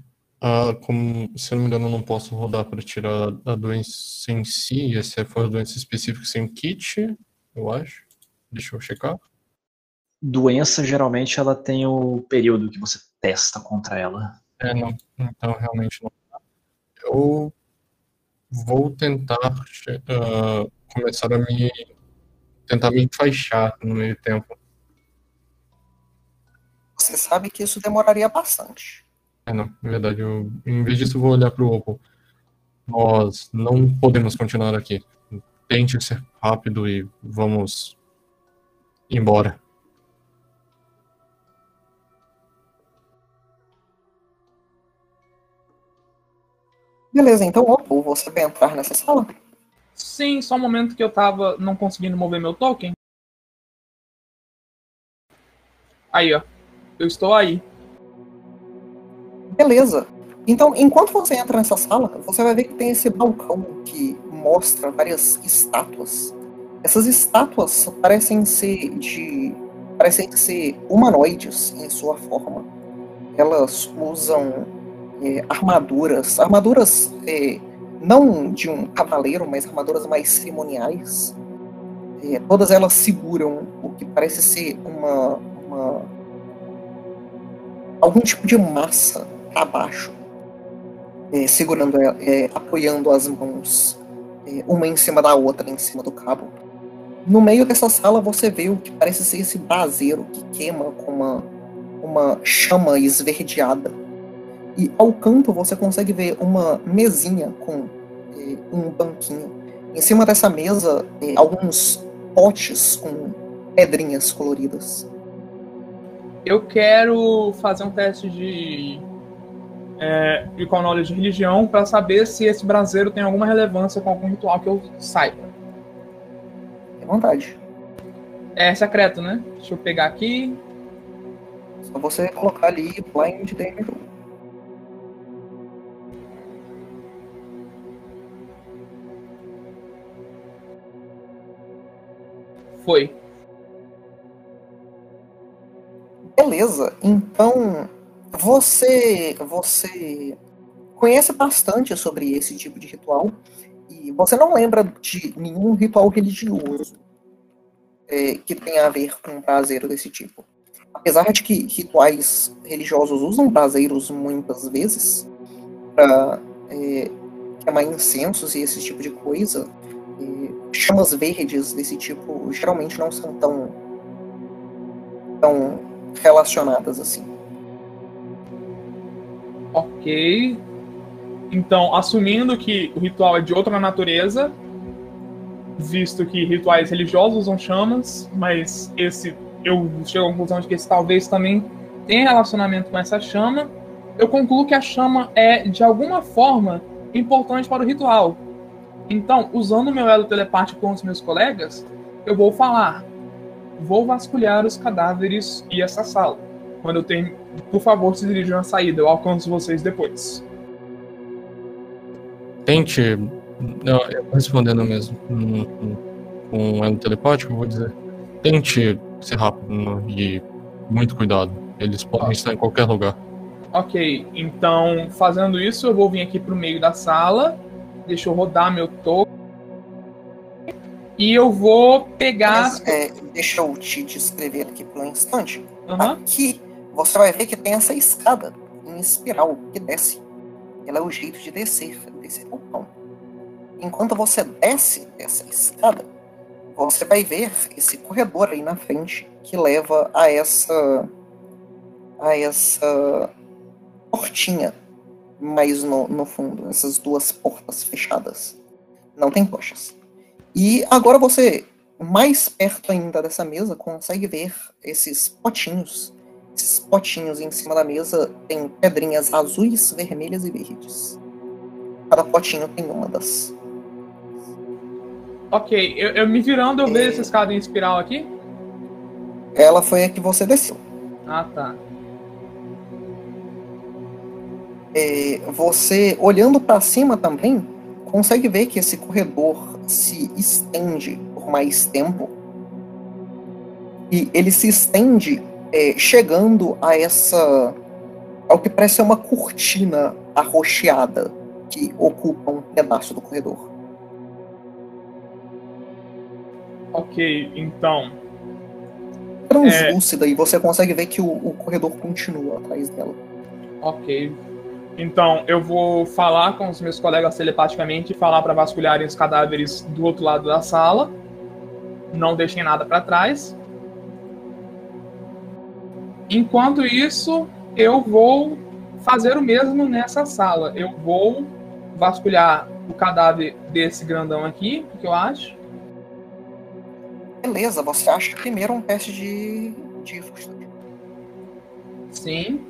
Ah, como, se eu não me engano, eu não posso rodar para tirar a doença em si, e se for doença específica sem kit, eu acho. Deixa eu checar. Doença, geralmente, ela tem o período que você testa contra ela. É, não. Então, realmente não. Eu vou tentar ah, começar a me. tentar me enfaixar no meio tempo. Você sabe que isso demoraria bastante. É, não, na verdade, eu, em vez disso, eu vou olhar pro Opal. Nós não podemos continuar aqui. Tente ser rápido e vamos embora. Beleza, então, Opal, você vai entrar nessa sala? Sim, só um momento que eu tava não conseguindo mover meu token. Aí, ó. Eu estou aí. Beleza. Então, enquanto você entra nessa sala, você vai ver que tem esse balcão que mostra várias estátuas. Essas estátuas parecem ser de. parecem ser humanoides em sua forma. Elas usam é, armaduras, armaduras é, não de um cavaleiro, mas armaduras mais cerimoniais. É, todas elas seguram o que parece ser uma, uma algum tipo de massa abaixo, é, segurando, ela, é, apoiando as mãos, é, uma em cima da outra, em cima do cabo. No meio dessa sala você vê o que parece ser esse braseiro que queima com uma, uma chama esverdeada. E ao canto você consegue ver uma mesinha com é, um banquinho. Em cima dessa mesa, é, alguns potes com pedrinhas coloridas. Eu quero fazer um teste de. É, de qual knowledge de religião para saber se esse braseiro tem alguma relevância com algum ritual que eu saiba. Tem vontade. É secreto, né? Deixa eu pegar aqui. Só você colocar ali Blind Damage. Foi. Beleza, então você você conhece bastante sobre esse tipo de ritual e você não lembra de nenhum ritual religioso é, que tenha a ver com braseiro desse tipo. Apesar de que rituais religiosos usam braseiros muitas vezes para é, queimar incensos e esse tipo de coisa, é, chamas verdes desse tipo geralmente não são tão tão relacionadas assim. Ok. Então, assumindo que o ritual é de outra natureza, visto que rituais religiosos usam chamas, mas esse eu chego à conclusão de que esse talvez também tenha relacionamento com essa chama, eu concluo que a chama é de alguma forma importante para o ritual. Então, usando meu elo telepático com os meus colegas, eu vou falar: vou vasculhar os cadáveres e essa sala. Quando eu tenho, por favor, se dirijam à saída, eu alcanço vocês depois. Tente. Não, eu tô respondendo mesmo. Com com um elo telepático, eu vou dizer. Tente ser rápido no- e muito cuidado. Eles podem estar em qualquer lugar. Ok, então fazendo isso, eu vou vir aqui pro meio da sala. Deixa eu rodar meu token. E eu vou pegar. Mas, é, deixa eu te descrever aqui por um instante. Aham. Aqui você vai ver que tem essa escada em espiral que desce. Ela é o jeito de descer, desse vulcão. Enquanto você desce dessa escada, você vai ver esse corredor aí na frente que leva a essa a essa portinha mais no, no fundo, essas duas portas fechadas. Não tem tochas. E agora você, mais perto ainda dessa mesa, consegue ver esses potinhos. Esses potinhos em cima da mesa tem pedrinhas azuis, vermelhas e verdes. Cada potinho tem uma das. Ok, eu, eu me virando, eu É. vejo essa escada em espiral aqui. Ela foi a que você desceu. Ah, tá. É, você, olhando para cima também, consegue ver que esse corredor se estende por mais tempo. E ele se estende é, chegando a essa. ao que parece ser uma cortina arroxeada que ocupa um pedaço do corredor. Ok, então. Translúcida, e você consegue ver que o, o corredor continua atrás dela. Ok. Então, eu vou falar com os meus colegas telepaticamente e falar para vasculharem os cadáveres do outro lado da sala. Não deixem nada para trás. Enquanto isso, eu vou fazer o mesmo nessa sala. Eu vou vasculhar o cadáver desse grandão aqui, o que eu acho. Beleza, você acha primeiro um teste de. de. Sim.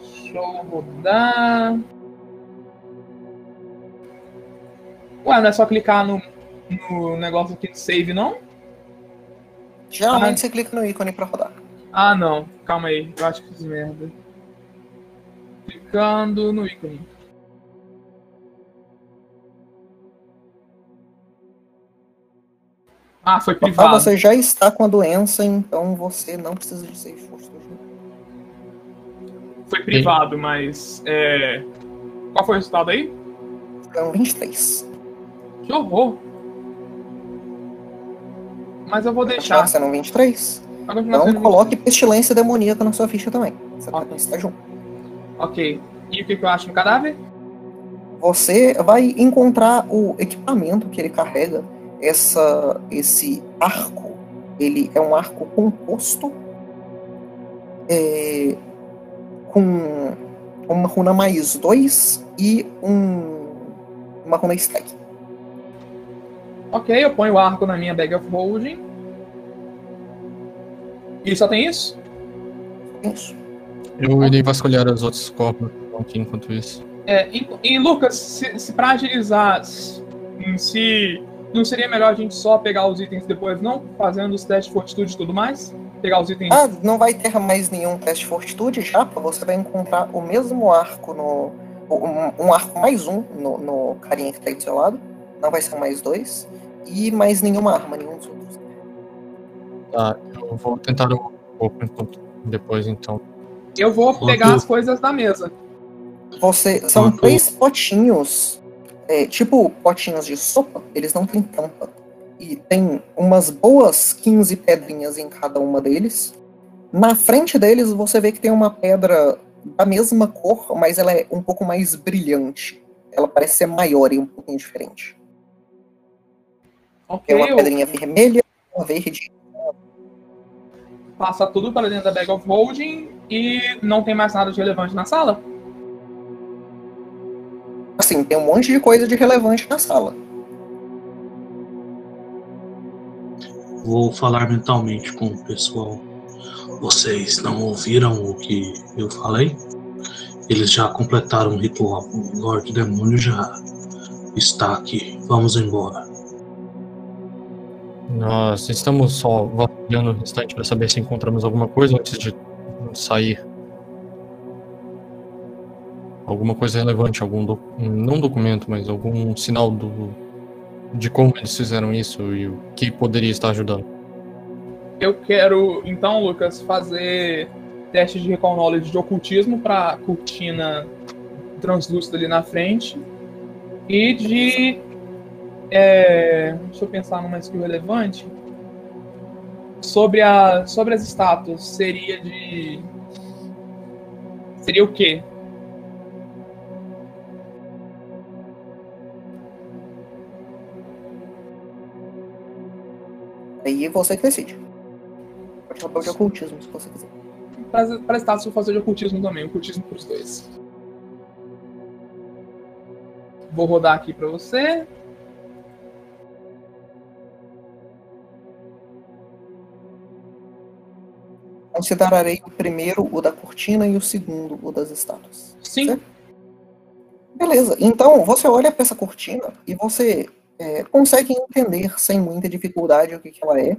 Deixa eu rodar. Ué, não é só clicar no, no negócio aqui de save, não? Geralmente Ah. você clica no ícone pra rodar. Ah, não. Calma aí. Eu acho que fiz merda. Clicando no ícone. Ah, foi Ah, privado. você já está com a doença, então você não precisa de save fortitude. Foi privado, mas. É... Qual foi o resultado aí? Um 23. Que horror. Mas eu vou deixar. sendo um 23? Então coloque pestilência demoníaca na sua ficha também. Você tá esse tá junto. Ok. E o que, que eu acho no cadáver? Você vai encontrar o equipamento que ele carrega. Essa, esse arco, ele é um arco composto é, com uma runa mais dois e um, uma runa stack. Ok, eu ponho o arco na minha bag of holding. E só tem isso? Isso. Eu irei vasculhar os outros corpos aqui enquanto isso. É, e, e, Lucas, se, se pra agilizar, se, se não seria melhor a gente só pegar os itens depois, não? Fazendo os testes de fortitude e tudo mais? Pegar os itens. Ah, não vai ter mais nenhum teste de fortitude, Japa. Você vai encontrar o mesmo arco no. Um, um arco mais um no, no carinha que tá aí do seu lado. Não vai ser mais dois. E mais nenhuma arma, nenhum dos outros. Tá, eu vou tentar o corpo enquanto depois então. Eu vou pegar as coisas da mesa. Você. São Quanto- três potinhos. é, tipo potinhos de sopa, eles não têm tampa. E tem umas boas 15 pedrinhas em cada uma deles. Na frente deles você vê que tem uma pedra da mesma cor, mas ela é um pouco mais brilhante. Ela parece ser maior e um pouquinho diferente. Ok, Tem uma eu pedrinha vermelha, uma verde. Passo tudo para dentro da bag of holding e não tem mais nada de relevante na sala? Assim, tem um monte de coisa de relevante na sala. Vou falar mentalmente com o pessoal. Vocês não ouviram o que eu falei? Eles já completaram o ritual. O Lorde Demônio já está aqui. Vamos embora. Nós estamos só vasculhando o restante para saber se encontramos alguma coisa antes de sair. Alguma coisa relevante, algum doc... não documento, mas algum sinal do de como eles fizeram isso e o que poderia estar ajudando. Eu quero, então, Lucas, fazer teste de recall knowledge de ocultismo pra cortina translúcida ali na frente. E de. É, deixa eu pensar numa skill relevante. Sobre, a, sobre as estátuas, seria de. Seria o quê? Aí você que decide. Pode falar de ocultismo se você quiser. Para, para estátuas, eu vou fazer de ocultismo também. Ocultismo pros dois. Vou rodar aqui pra você. Considerarei o primeiro o da cortina e o segundo o das estátuas. Sim. Certo? Beleza. Então, você olha para essa cortina e você é, consegue entender sem muita dificuldade o que, que ela é.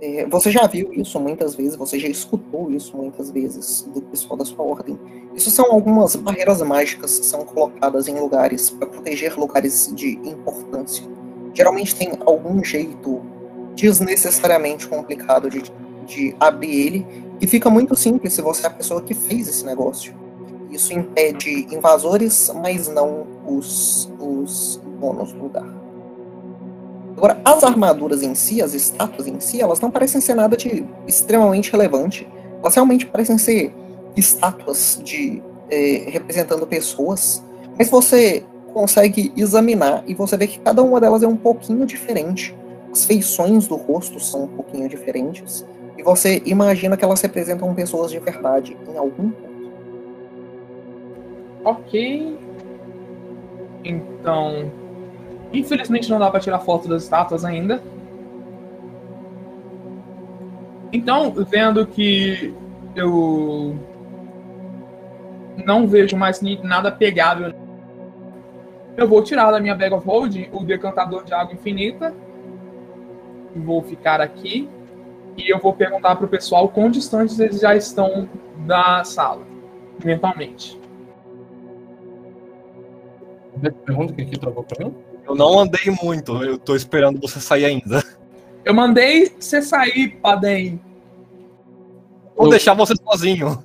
É, Você já viu isso muitas vezes, você já escutou isso muitas vezes do pessoal da sua ordem. Isso são algumas barreiras mágicas que são colocadas em lugares para proteger lugares de importância. Geralmente tem algum jeito desnecessariamente complicado de, de abrir ele, e fica muito simples se você é a pessoa que fez esse negócio. Isso impede invasores, mas não os, os donos do lugar. Agora, as armaduras em si, as estátuas em si, elas não parecem ser nada de extremamente relevante. Elas realmente parecem ser estátuas de eh, representando pessoas, mas você consegue examinar e você vê que cada uma delas é um pouquinho diferente. As feições do rosto são um pouquinho diferentes e você imagina que elas representam pessoas de verdade em algum ponto. Ok. Então. Infelizmente não dá pra tirar foto das estátuas ainda. Então, vendo que eu não vejo mais nada pegável, eu vou tirar da minha bag of holding o decantador de água infinita. Vou ficar aqui e eu vou perguntar pro pessoal quão distantes eles já estão da sala, mentalmente. Pergunta que aqui travou pra mim? Eu não andei muito, eu tô esperando você sair ainda. Eu mandei você sair, Padem. Vou Eu- deixar você sozinho.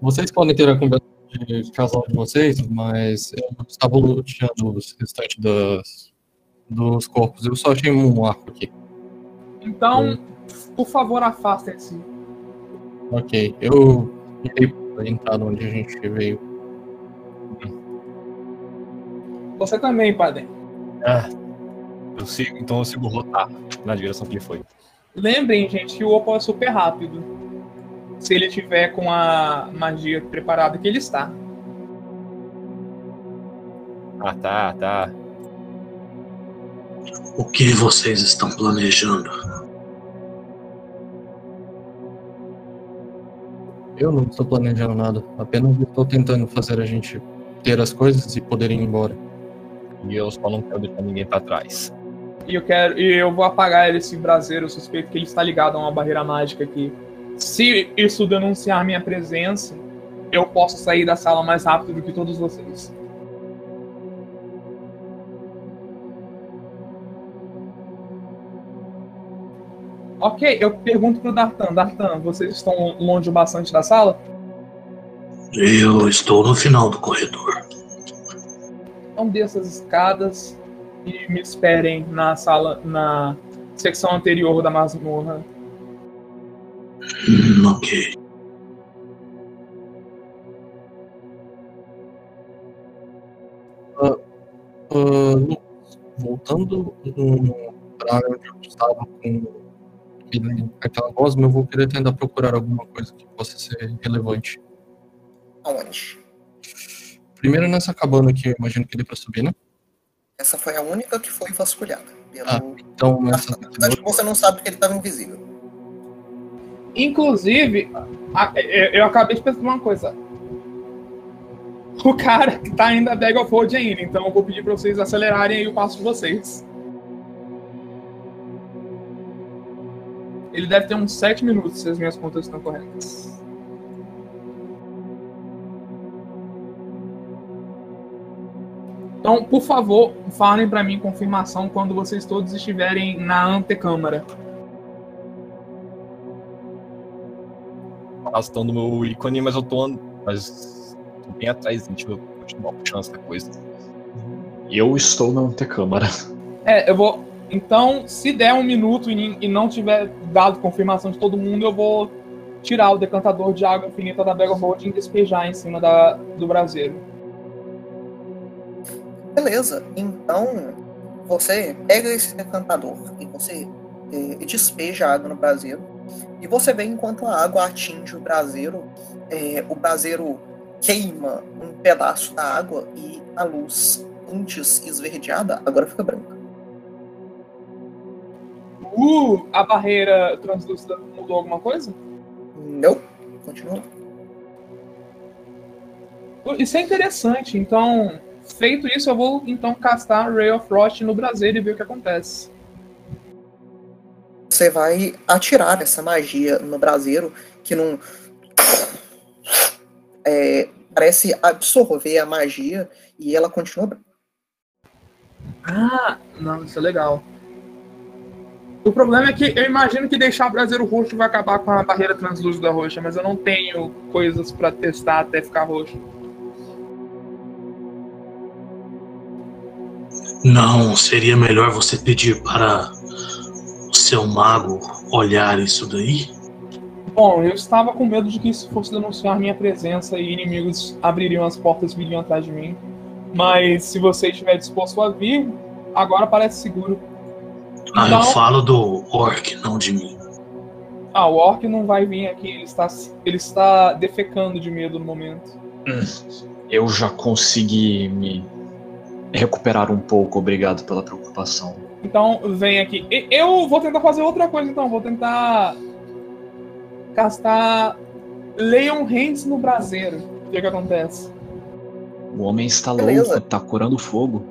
Vocês podem ter a conversa de casal de vocês, mas eu estava luteando os restantes das, dos corpos. Eu só achei um arco aqui. Então, por favor, afastem-se. Ok, eu irei para a entrada onde a gente veio. Você também, Padem. Ah, eu sigo, então eu sigo rotar na direção que ele foi. Lembrem, gente, que o Opal é super rápido. Se ele tiver com a magia preparada que ele está. Ah, tá, tá. O que vocês estão planejando? Eu não estou planejando nada, apenas estou tentando fazer a gente ter as coisas e poder ir embora. E eu só não quero deixar ninguém pra trás. E eu quero. E eu vou apagar esse braseiro. Suspeito que ele está ligado a uma barreira mágica aqui. Se isso denunciar minha presença, eu posso sair da sala mais rápido do que todos vocês. Ok, eu pergunto pro Dartan. Dartan, vocês estão longe bastante da sala? Eu estou no final do corredor. Então desça as escadas e me esperem na sala, na secção anterior da masmorra. Hum, ok. Ah, Lu, voltando para onde eu estava com aquele- aquela voz, mas eu vou querer tentar procurar alguma coisa que possa ser relevante. Aonde? Primeiro nessa cabana aqui, eu imagino que dê para subir, né? Essa foi a única que foi vasculhada. Pelo... Ah. Então, nessa Apesar que você não sabe que ele estava invisível. Inclusive, a- eu eu acabei de pensar uma coisa. O cara que tá ainda bag of hold ainda, então eu vou pedir pra vocês acelerarem aí o passo de vocês. Ele deve ter uns 7 minutos, se as minhas contas estão corretas. Então, por favor, falem pra mim confirmação quando vocês todos estiverem na antecâmara. Arrastando meu ícone, mas eu tô, mas tô bem atrás, deixa eu continuar puxando essa coisa. Eu estou na antecâmara. É, eu vou. Então, se der um minuto e, não tiver dado confirmação de todo mundo, eu vou tirar o decantador de água infinita da Beggar Holding e despejar em cima da, do braseiro. Beleza, então você pega esse decantador e você eh, despeja a água no braseiro. E você vê enquanto a água atinge o braseiro, eh, o braseiro queima um pedaço da água e a luz, antes esverdeada, agora fica branca. Uh, a barreira translúcida mudou alguma coisa? Não, continua. Isso é interessante. Então, feito isso, eu vou então castar Ray of Frost no braseiro e ver o que acontece. Você vai atirar essa magia no braseiro que não. é, parece absorver a magia e ela continua. Ah, não, isso é legal. O problema é que eu imagino que deixar o braseiro roxo vai acabar com a barreira translúcida roxa, mas eu não tenho coisas pra testar até ficar roxo. Não, seria melhor você pedir para o seu mago olhar isso daí? Bom, eu estava com medo de que isso fosse denunciar minha presença e inimigos abririam as portas e viriam atrás de mim. Mas se você estiver disposto a vir, agora parece seguro. Ah, Então- eu falo do orc, não de mim. Ah, o Orc não vai vir aqui, ele está, ele está defecando de medo no momento. Eu já consegui me recuperar um pouco, obrigado pela preocupação. Então vem aqui. Eu vou tentar fazer outra coisa então, vou tentar castar Leon Hands no braseiro. O que, que acontece? O homem está Beleza. louco, tá curando fogo.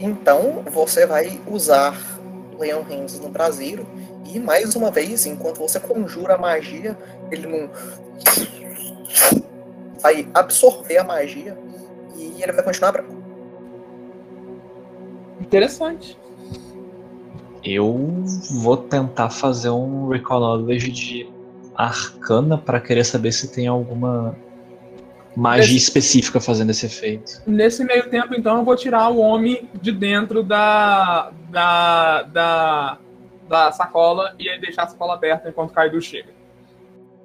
Então você vai usar Leon Hands no braseiro e mais uma vez, enquanto você conjura a magia, ele não vai absorver a magia e ele vai continuar branco. Interessante. Eu vou tentar fazer um Recall Knowledge de Arcana para querer saber se tem alguma magia Esse- específica fazendo esse efeito. Nesse meio tempo, então, eu vou tirar o homem de dentro da, da, da, da sacola e aí deixar a sacola aberta enquanto o Kaido chega.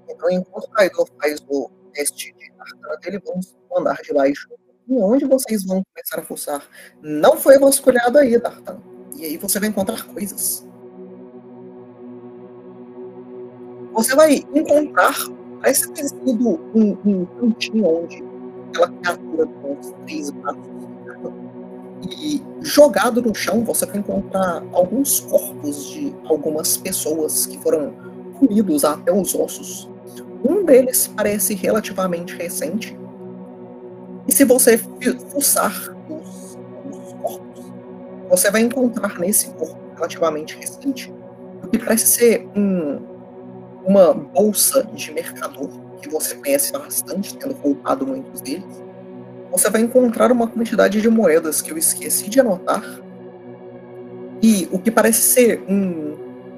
Então, enquanto o Kaido faz o teste de arcana dele, vamos andar de baixo. E onde vocês vão começar a fuçar? Não foi vasculhado aí, Dartan. E aí você vai encontrar coisas. Você vai encontrar, parece ter sido um, um cantinho onde aquela criatura com os três braços e jogado no chão você vai encontrar alguns corpos de algumas pessoas que foram comidos até os ossos. Um deles parece relativamente recente. E se você fuçar os, os corpos, você vai encontrar nesse corpo relativamente recente o que parece ser um- uma bolsa de mercador que você conhece bastante, tendo roubado muitos deles. Você vai encontrar uma quantidade de moedas que eu esqueci de anotar. E o que parece ser um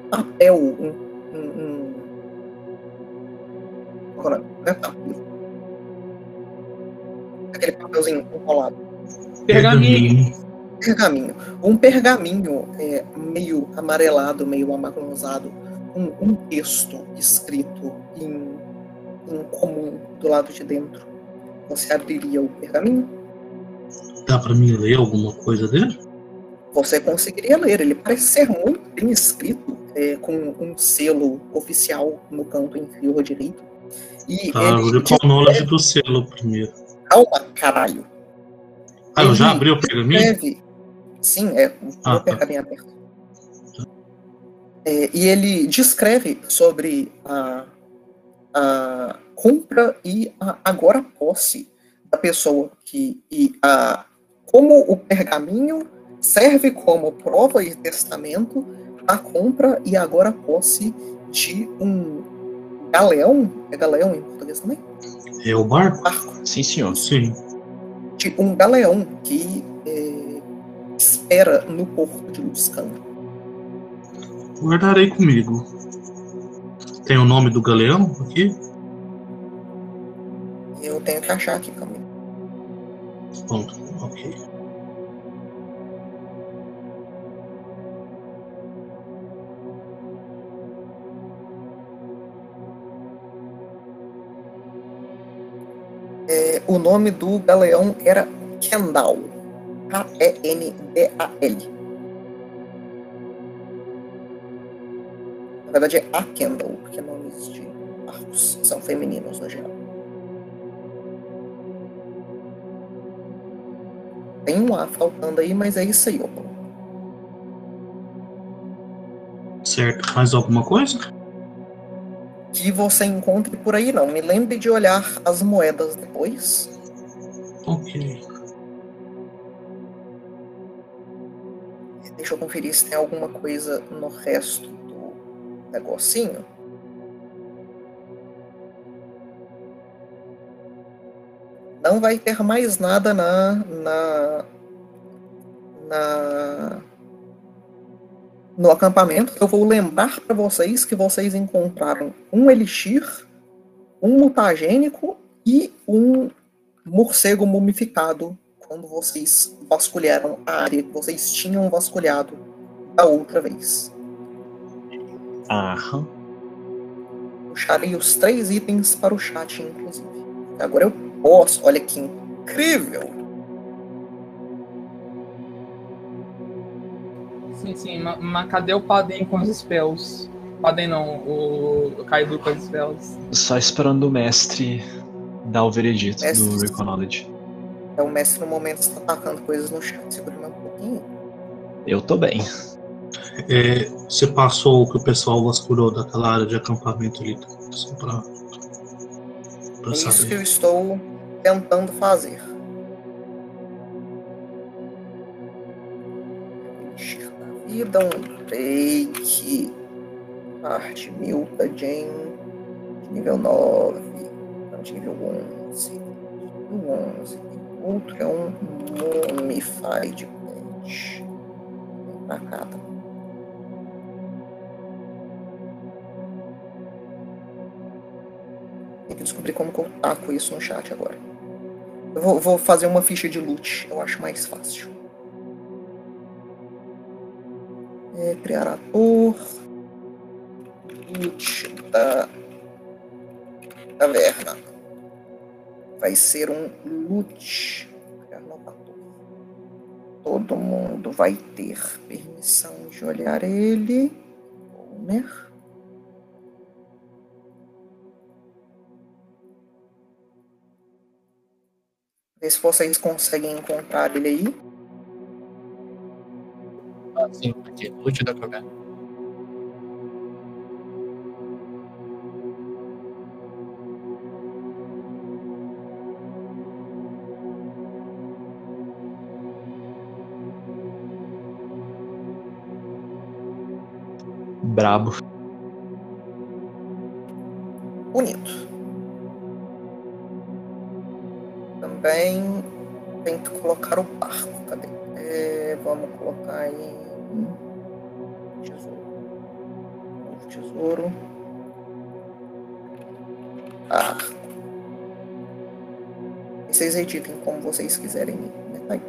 papel, um, um, um é nome? Não é papel. Aquele papelzinho enrolado. Pergaminho. Pergaminho. Um pergaminho é, meio amarelado, meio amarronzado, com um texto escrito em, em comum do lado de dentro. Você abriria o pergaminho, Dá pra mim ler alguma coisa dele? você conseguiria ler. Ele parece ser muito bem escrito, é, com um selo oficial no canto inferior direito. E Tá, eu vou ele qual o knowledge do selo primeiro. Calma, caralho. Ah, eu já Ele abri o pergaminho? Escreve. Sim, é o Ah, tá. pergaminho aberto. É, e ele descreve sobre a, a compra e a agora posse da pessoa que e a como o pergaminho serve como prova e testamento da compra e agora posse de um galeão, é galeão em português também? É o barco? Barco Sim, senhor. Sim. de um galeão que espera no porto de Luscan. Guardarei comigo. Tem o nome do galeão aqui? Eu tenho que achar aqui, calma aí. Bom, ok. É, o nome do galeão era Kendall. K-E-N-D-A-L. Na verdade é a Kendall, porque nomes de barcos são femininos no geral. Tem um A faltando aí, mas é isso aí, opa. Certo. Mais alguma coisa? Que você encontre por aí não. Me lembre de olhar as moedas depois. Ok. Deixa eu conferir se tem alguma coisa no resto negocinho. Não vai ter mais nada na. na. na no acampamento. Eu vou lembrar para vocês que vocês encontraram um elixir, um mutagênico e um morcego mumificado quando vocês vasculharam a área que vocês tinham vasculhado da outra vez. Aham. Puxarei os três itens para o chat, inclusive. Agora eu posso, olha que incrível! Sim, sim, mas, mas cadê o Paden com os spells? Paden não, o, Kaido com os spells. Só esperando o mestre dar o veredito Mestre. do Reconology. É o mestre no momento está atacando coisas no chat. Segura um pouquinho. Eu tô bem. É, você passou o que o pessoal vasculhou daquela área de acampamento ali, só pra, pra É isso que saber. eu estou tentando fazer. Vida, um break. Parte Milka Jane de nível 9. Não, de nível 11. Nível 11. E outro é um Mumified Plant. Pra cá, tá? Tem que descobrir como que eu taco isso no chat agora. Eu vou, vou fazer uma ficha de loot, eu acho mais fácil. É, criar ator. Loot da taverna. Vai ser um loot. Todo mundo vai ter permissão de olhar ele. Homer. Ver se vocês conseguem encontrar ele aí. Ah, sim, aqui, loot da caverna. Brabo. Bonito. Também que colocar o barco. Cadê? É, vamos colocar em tesouro. Novo tesouro. E vocês editem como vocês quiserem. Né? Tá aí.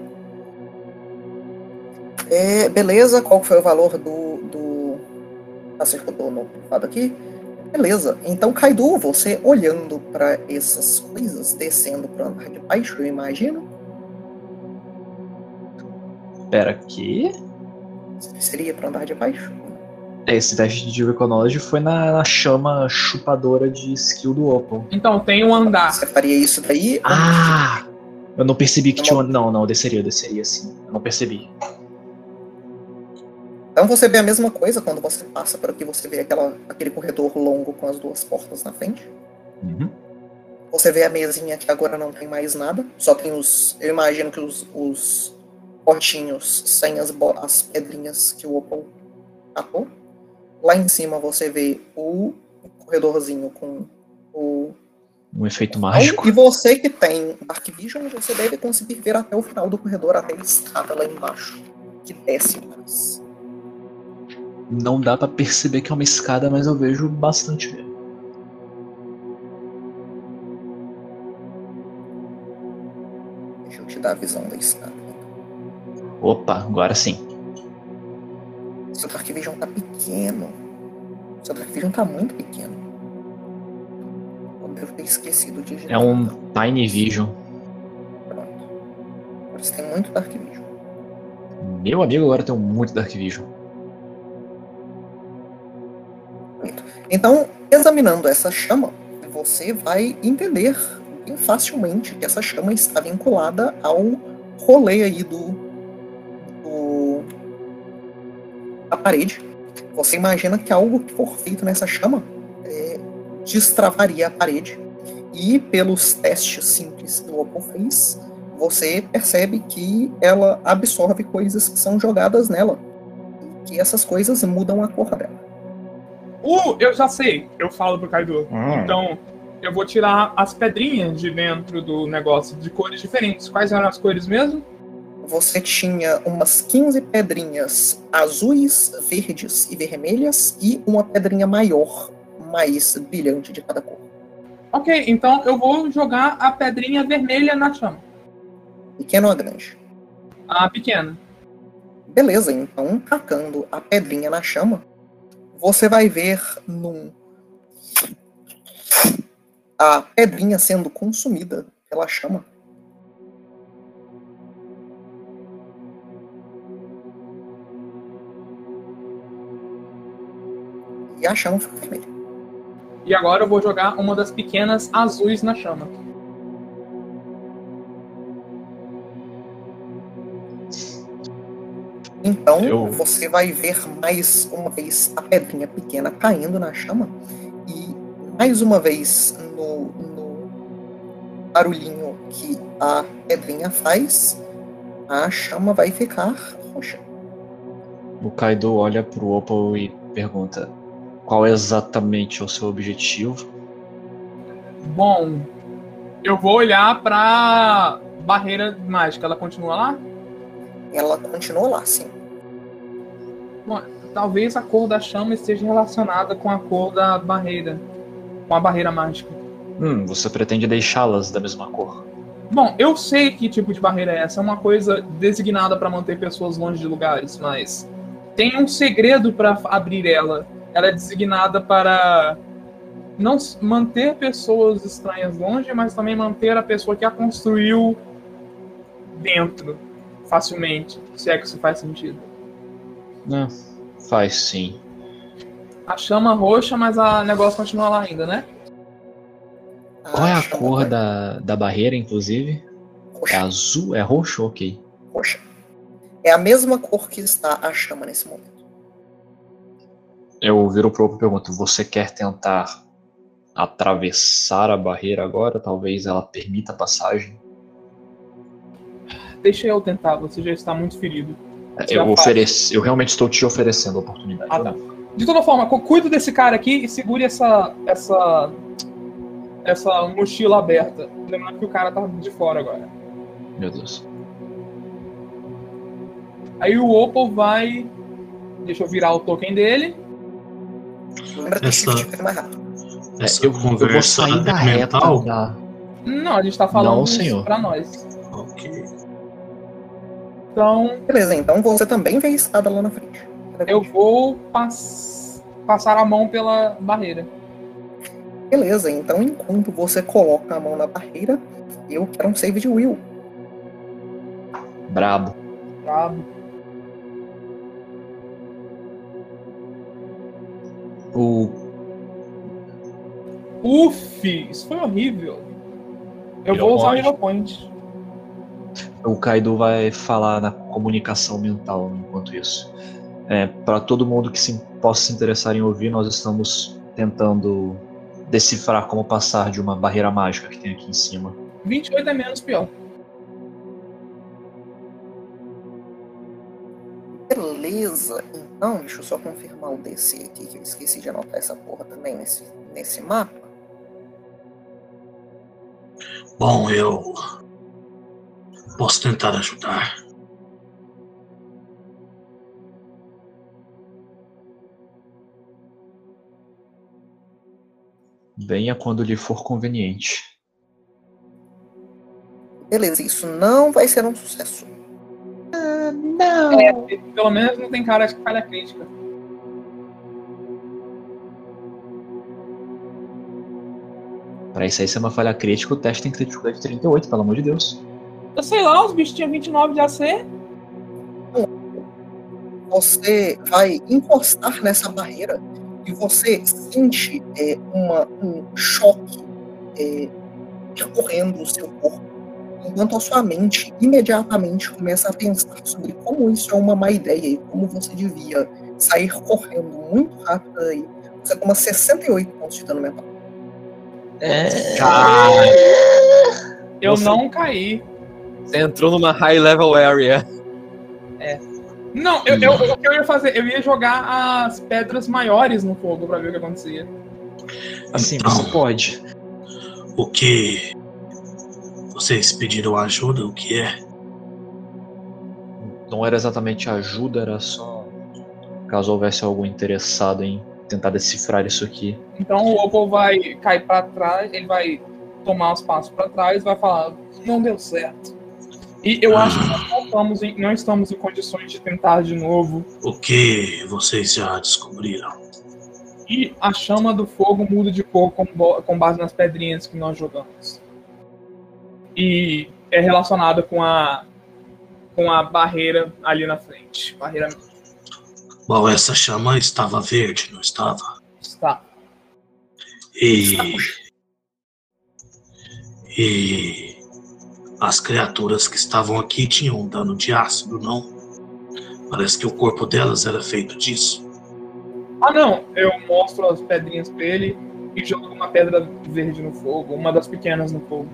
É, beleza, qual foi o valor do, do acertou no privado aqui? Beleza, então Kaido, você olhando para essas coisas, descendo para andar de baixo, eu imagino, Pera, que? seria para andar de baixo? Esse teste de Reconology foi na, na chama chupadora de skill do Opal. Então, tem um andar. Você faria isso daí? Ah! Eu não percebi que tinha um. Não, não, eu desceria, eu desceria sim. Eu não percebi. Então você vê a mesma coisa quando você passa por aqui, você vê aquela, aquele corredor longo com as duas portas na frente. Uhum. Você vê a mesinha que agora não tem mais nada, só tem os. Eu imagino que os, os potinhos sem as, as pedrinhas que o Opal tapou. Lá em cima você vê o corredorzinho com o. Um efeito mágico. E você que tem Dark Vision, você deve conseguir ver até o final do corredor, até a escada lá embaixo, que que desce mais. Não dá pra perceber que é uma escada, mas eu vejo bastante mesmo. Deixa eu te dar a visão da escada. Opa, agora sim. Seu Dark Vision tá pequeno. Seu Dark Vision tá muito pequeno. Eu devo ter esquecido de É um Tiny Vision. Pronto. Você tem muito Dark Vision. Meu amigo agora tem muito Dark Vision. Então, examinando essa chama, você vai entender bem facilmente que essa chama está vinculada ao rolê aí do, do da parede. Você imagina que algo que for feito nessa chama é, destravaria a parede. E pelos testes simples que o Opal fez, você percebe que ela absorve coisas que são jogadas nela. E que essas coisas mudam a cor dela. Uh, eu já sei. Eu falo pro Kaido. Hum. Então, eu vou tirar as pedrinhas de dentro do negócio de cores diferentes. Quais eram as cores mesmo? Você tinha umas 15 pedrinhas azuis, verdes e vermelhas e uma pedrinha maior, mais brilhante de cada cor. Ok, então eu vou jogar a pedrinha vermelha na chama. Pequeno ou grande? A pequena. Beleza, então, tacando a pedrinha na chama, você vai ver num a pedrinha sendo consumida pela chama. E a chama fica vermelha. E agora eu vou jogar uma das pequenas azuis na chama. Então Eu- você vai ver mais uma vez a pedrinha pequena caindo na chama e mais uma vez no, no barulhinho que a pedrinha faz, a chama vai ficar roxa. O Kaido olha pro Opal e pergunta: Qual exatamente é o seu objetivo? Bom, eu vou olhar pra barreira mágica. Ela continua lá? Ela continua lá, sim. Bom, talvez a cor da chama esteja relacionada com a cor da barreira. Com a barreira mágica. Hum, você pretende deixá-las da mesma cor? Bom, eu sei que tipo de barreira é essa. É uma coisa designada para manter pessoas longe de lugares, mas tem um segredo para abrir ela. Ela é designada para não manter pessoas estranhas longe, mas também manter a pessoa que a construiu dentro facilmente, se é que isso faz sentido. Não, faz sim. A chama roxa, mas a negócio continua lá ainda, né? Qual é a chama cor da, da barreira, inclusive? É roxa. azul? É roxo? Ok. roxa. É a mesma cor que está a chama nesse momento. Eu viro pro Opal e pergunto: Você quer tentar atravessar a barreira agora? Talvez ela permita a passagem? Deixa eu tentar, você já está muito ferido. Já Eu, faz. ofereci, eu realmente estou te oferecendo a oportunidade. Ah, tá. De toda forma, cu- cuida desse cara aqui e segure essa, essa, essa mochila aberta. Lembrando que o cara tá de fora agora. Meu Deus. Aí o Opal vai. Deixa eu virar o token dele. Lembra que Essa- shift fica mais rápido. É, eu, eu vou sair da é reta da. Não, a gente tá falando Não, senhor. pra nós. Então, Beleza, então você também vê a escada lá na frente. eu vou pass- passar a mão pela barreira. Beleza, então enquanto você coloca a mão na barreira, eu quero um save de Will. Brabo. Brabo. O Uf, isso foi horrível. Eu vou usar o. Hero Point. O Kaido vai falar na comunicação mental enquanto isso. É, para todo mundo que se, possa se interessar em ouvir, nós estamos tentando decifrar como passar de uma barreira mágica que tem aqui em cima. 28 é menos pior. Beleza, então deixa eu só confirmar o DC aqui, que eu esqueci de anotar essa porra também nesse, nesse mapa. Bom, eu Posso tentar ajudar. Venha quando lhe for conveniente. Beleza, isso não vai ser um sucesso. Ah, não. É, pelo menos não tem cara de falha crítica. Pra isso aí ser é uma falha crítica, o teste tem que ter dificuldade de 38, pelo amor de Deus. Eu sei lá, os bichos tinham 29 de AC. Você vai encostar nessa barreira e você sente é, uma, um choque é, percorrendo o seu corpo, enquanto a sua mente imediatamente começa a pensar sobre como isso é uma má ideia e como você devia sair correndo muito rápido aí. Você toma 68 pontos de dano mental. Eu Você- não caí. Você entrou numa high level area. Não, eu, eu, o que eu ia fazer? Eu ia jogar as pedras maiores no fogo pra ver o que acontecia. Assim, Então. você pode. O que vocês pediram ajuda? O que é? Não era exatamente ajuda, era só caso houvesse algum interessado em tentar decifrar isso aqui. Então o Opal vai cair pra trás, ele vai tomar os passos pra trás, vai falar, não deu certo. E eu acho que nós não estamos, em, não estamos em condições de tentar de novo. O que vocês já descobriram? E a chama do fogo muda de cor com, com base nas pedrinhas que nós jogamos. E é relacionada com a com a barreira ali na frente. Barreira Bom, essa chama estava verde, não estava? está. E. E. As criaturas que estavam aqui tinham um dano de ácido, não? Parece que o corpo delas era feito disso. Ah não, eu mostro as pedrinhas pra ele e jogo uma pedra verde no fogo, uma das pequenas no fogo.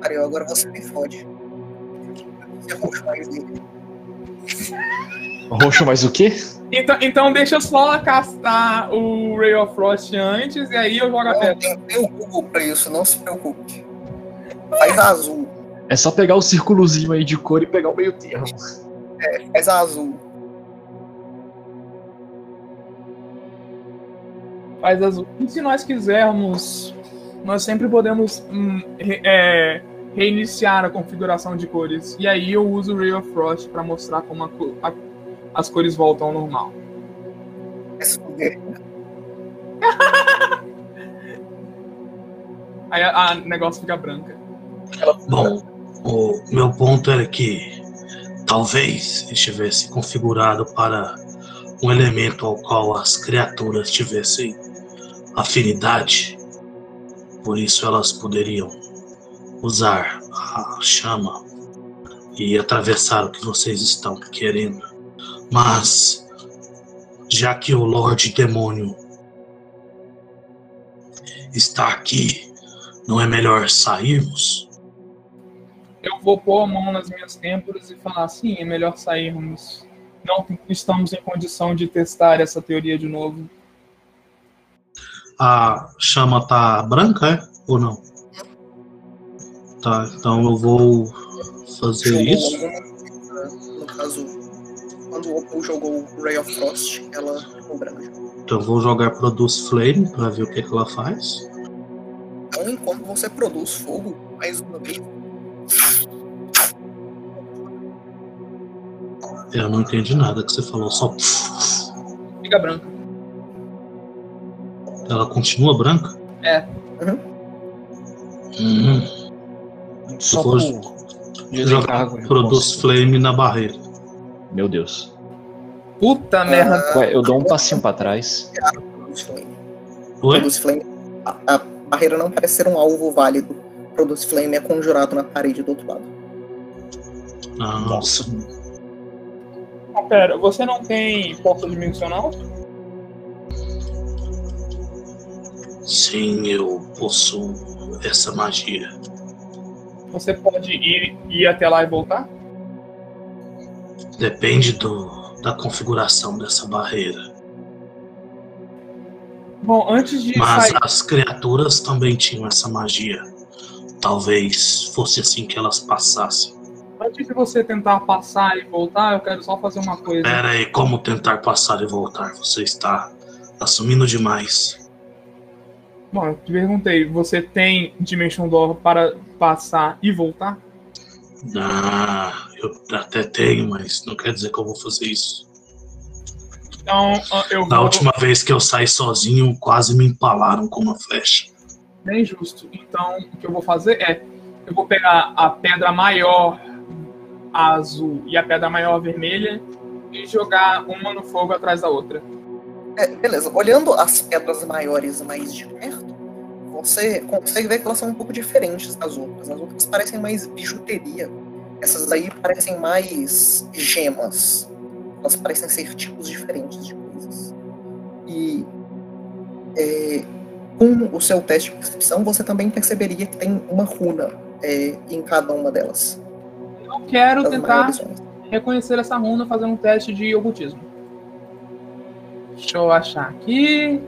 Ariel, agora você me fode. Você roxo mais dele. Roxo mais o quê? Então, então deixa eu só castar o Ray of Frost antes e aí eu jogo a pedra. tem, tem o Google pra isso, não se preocupe. Faz azul. É só pegar o círculozinho aí de cor e pegar o meio termo. Faz azul. faz azul. E se nós quisermos, nós sempre podemos hum, re- é, reiniciar a configuração de cores. E aí eu uso o Ray of Frost para mostrar como a a- as cores voltam ao normal. É. [LAUGHS] Aí a- a negócio fica branca. Bom, o meu ponto era que talvez estivesse configurado para um elemento ao qual as criaturas tivessem afinidade. Por isso elas poderiam usar a chama e atravessar o que vocês estão querendo. Mas já que o Lorde Demônio está aqui, não é melhor sairmos? Eu vou pôr a mão nas minhas têmporas e falar assim, é melhor sairmos. Não estamos em condição de testar essa teoria de novo. A chama tá branca, é? Ou não? Tá, então eu vou fazer Jogou isso. coisa, No caso, quando o Opal jogou o Ray of Frost, ela ficou branca. Então eu vou jogar Produce Flame pra ver o que, que ela faz. Então, enquanto você produz fogo, mais uma vez, Eu não entendi nada que você falou, só. Fica branca. Ela continua branca? É. Uhum. Só vou por jogar. Produce Flame na barreira. Meu Deus. Puta merda. Ué, eu dou um passinho pra trás. produz flame. Oi? Produz flame. A, a barreira não parece ser um alvo válido. Produz flame é conjurado na parede do outro lado. Ah, Nossa. Ah, pera, você não tem porta dimensional? Sim, eu possuo essa magia. Você pode ir, ir até lá e voltar? Depende do, da configuração dessa barreira. Bom, antes de Mas sair. as criaturas também tinham essa magia. Talvez fosse assim que elas passassem. Antes de você tentar passar e voltar, eu quero só fazer uma coisa. Pera aí, como tentar passar e voltar? Você está assumindo demais. Bom, eu te perguntei, você tem Dimension Door para passar e voltar? Ah, eu até tenho, mas não quer dizer que eu vou fazer isso. Então, eu Na vou... última vez que eu saí sozinho, quase me empalaram com uma flecha. Bem justo. Então, o que eu vou fazer é, eu vou pegar a pedra maior azul e a pedra maior vermelha e jogar uma no fogo atrás da outra. É, beleza. Olhando as pedras maiores mais de perto, você consegue ver que elas são um pouco diferentes das outras. As outras parecem mais bijuteria. Essas aí parecem mais gemas. Elas parecem ser tipos diferentes de coisas. E é, com o seu teste de percepção, você também perceberia que tem uma runa é, em cada uma delas. Eu quero tentar reconhecer essa runa fazendo um teste de ocultismo. Deixa eu achar aqui.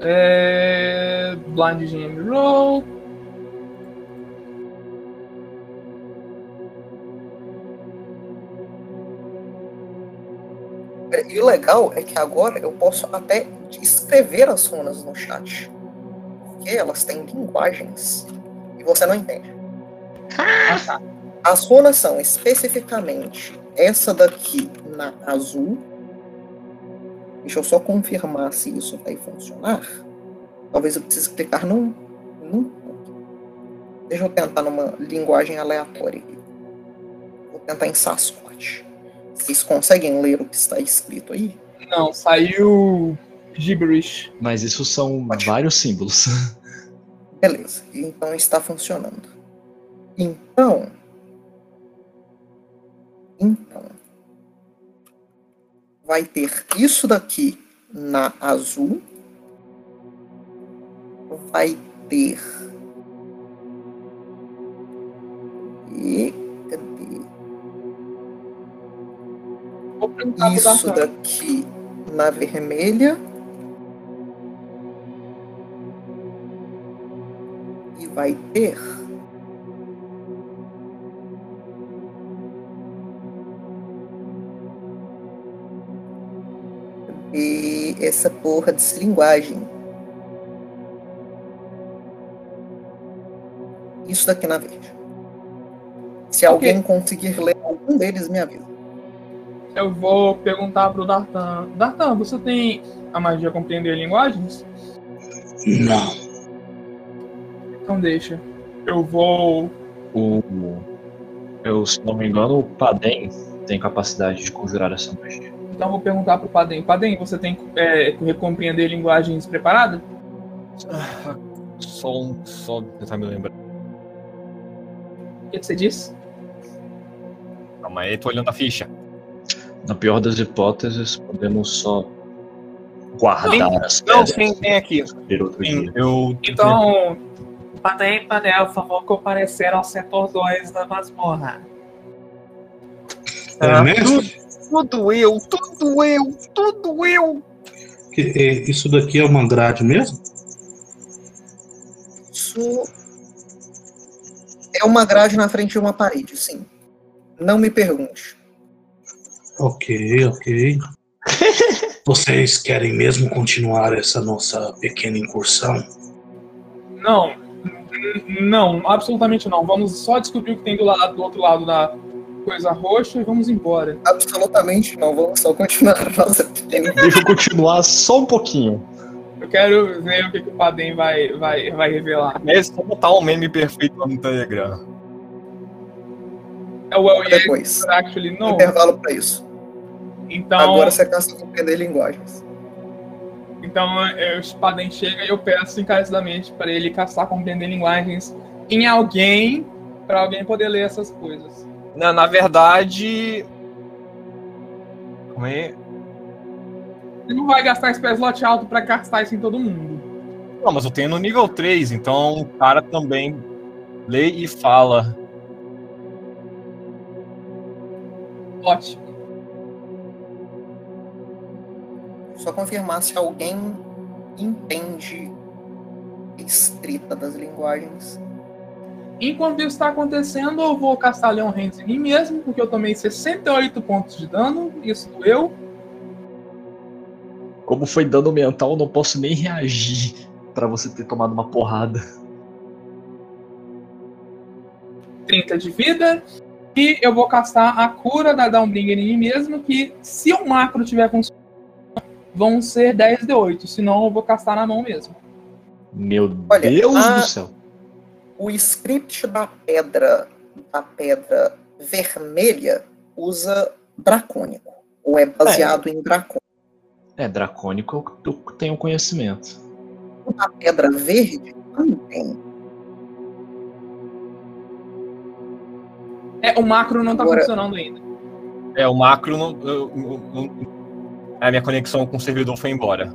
É... Blind GM Roll. E o legal é que agora eu posso até escrever as runas no chat. Porque elas têm linguagens. E você não entende. Ah. As runas são especificamente essa daqui na azul. Deixa eu só confirmar se isso vai funcionar. Talvez eu precise clicar num. num ponto. Deixa eu tentar numa linguagem aleatória. Vou tentar em Sasquatch. Vocês conseguem ler o que está escrito aí? Não, saiu gibberish. Mas isso são vários símbolos. [LAUGHS] Beleza, então está funcionando. Então. Então. Vai ter isso daqui na azul. Vai ter. E. Isso Dartan. daqui na vermelha. E vai ter. E essa porra dessa linguagem. Isso daqui na verde. Se alguém conseguir ler algum deles, me avisa. Eu vou perguntar pro Dartan. Dartan, você tem a magia compreender linguagens? Não. Então deixa. Eu vou. O, eu, se não me engano, o Padem tem capacidade de conjurar essa magia. Então eu vou perguntar pro Padem. Padem, você tem é, compreender linguagens preparada? Só um. Só tentar me lembrar. O que que você disse? Calma aí, tô olhando a ficha. Na pior das hipóteses, podemos só guardar as Não, sim, tem aqui. Sim, eu. Então, Padem, Padem, por favor, comparecer ao setor 2 da masmorra. É mesmo? Tudo eu, tudo eu, tudo eu. Que- é, Isso daqui é uma grade mesmo? Isso é uma grade na frente de uma parede, sim. Não me pergunte. Ok, ok. [LAUGHS] Vocês querem mesmo continuar essa nossa pequena incursão? Não, não, absolutamente não. Vamos só descobrir o que tem do, lado, do outro lado da coisa roxa e vamos embora. Absolutamente não. Vamos só continuar a nossa pequena. [LAUGHS] Deixa eu continuar só um pouquinho. Eu quero ver o que, que o Padem vai, vai, vai revelar. É só botar um meme perfeito no Telegram. É o Well Yes, Depois. actually no. Intervalo para isso. Então, Agora você cansa de compreender linguagens. então é, o Padem chega e eu peço encarecidamente para ele caçar compreender linguagens em alguém para alguém poder ler essas coisas. Na, na verdade. Como é? Você não vai gastar spell slot alto para castar isso em todo mundo. Não, mas eu tenho no nível 3, então o cara também lê e fala. Ótimo. Só confirmar se alguém entende a escrita das linguagens. Enquanto isso está acontecendo, eu vou castar Leon Hands em mim mesmo, porque eu tomei 68 pontos de dano, isso doeu. Como foi dano mental, eu não posso nem reagir pra você ter tomado uma porrada. 30 de vida. E eu vou castar a cura da Downbringer em mim mesmo, que se o macro tiver funcionando, vão ser 10 de 8. Senão eu vou castar na mão mesmo. Meu Olha, Deus a- do céu. O script da pedra, da pedra vermelha, usa dracônico. Ou é baseado em dracônico. É, dracônico eu eu tenho conhecimento. O da pedra verde também. É, o macro não tá Agora- funcionando ainda. É, o macro não. eu- eu- eu- a minha conexão com o servidor foi embora.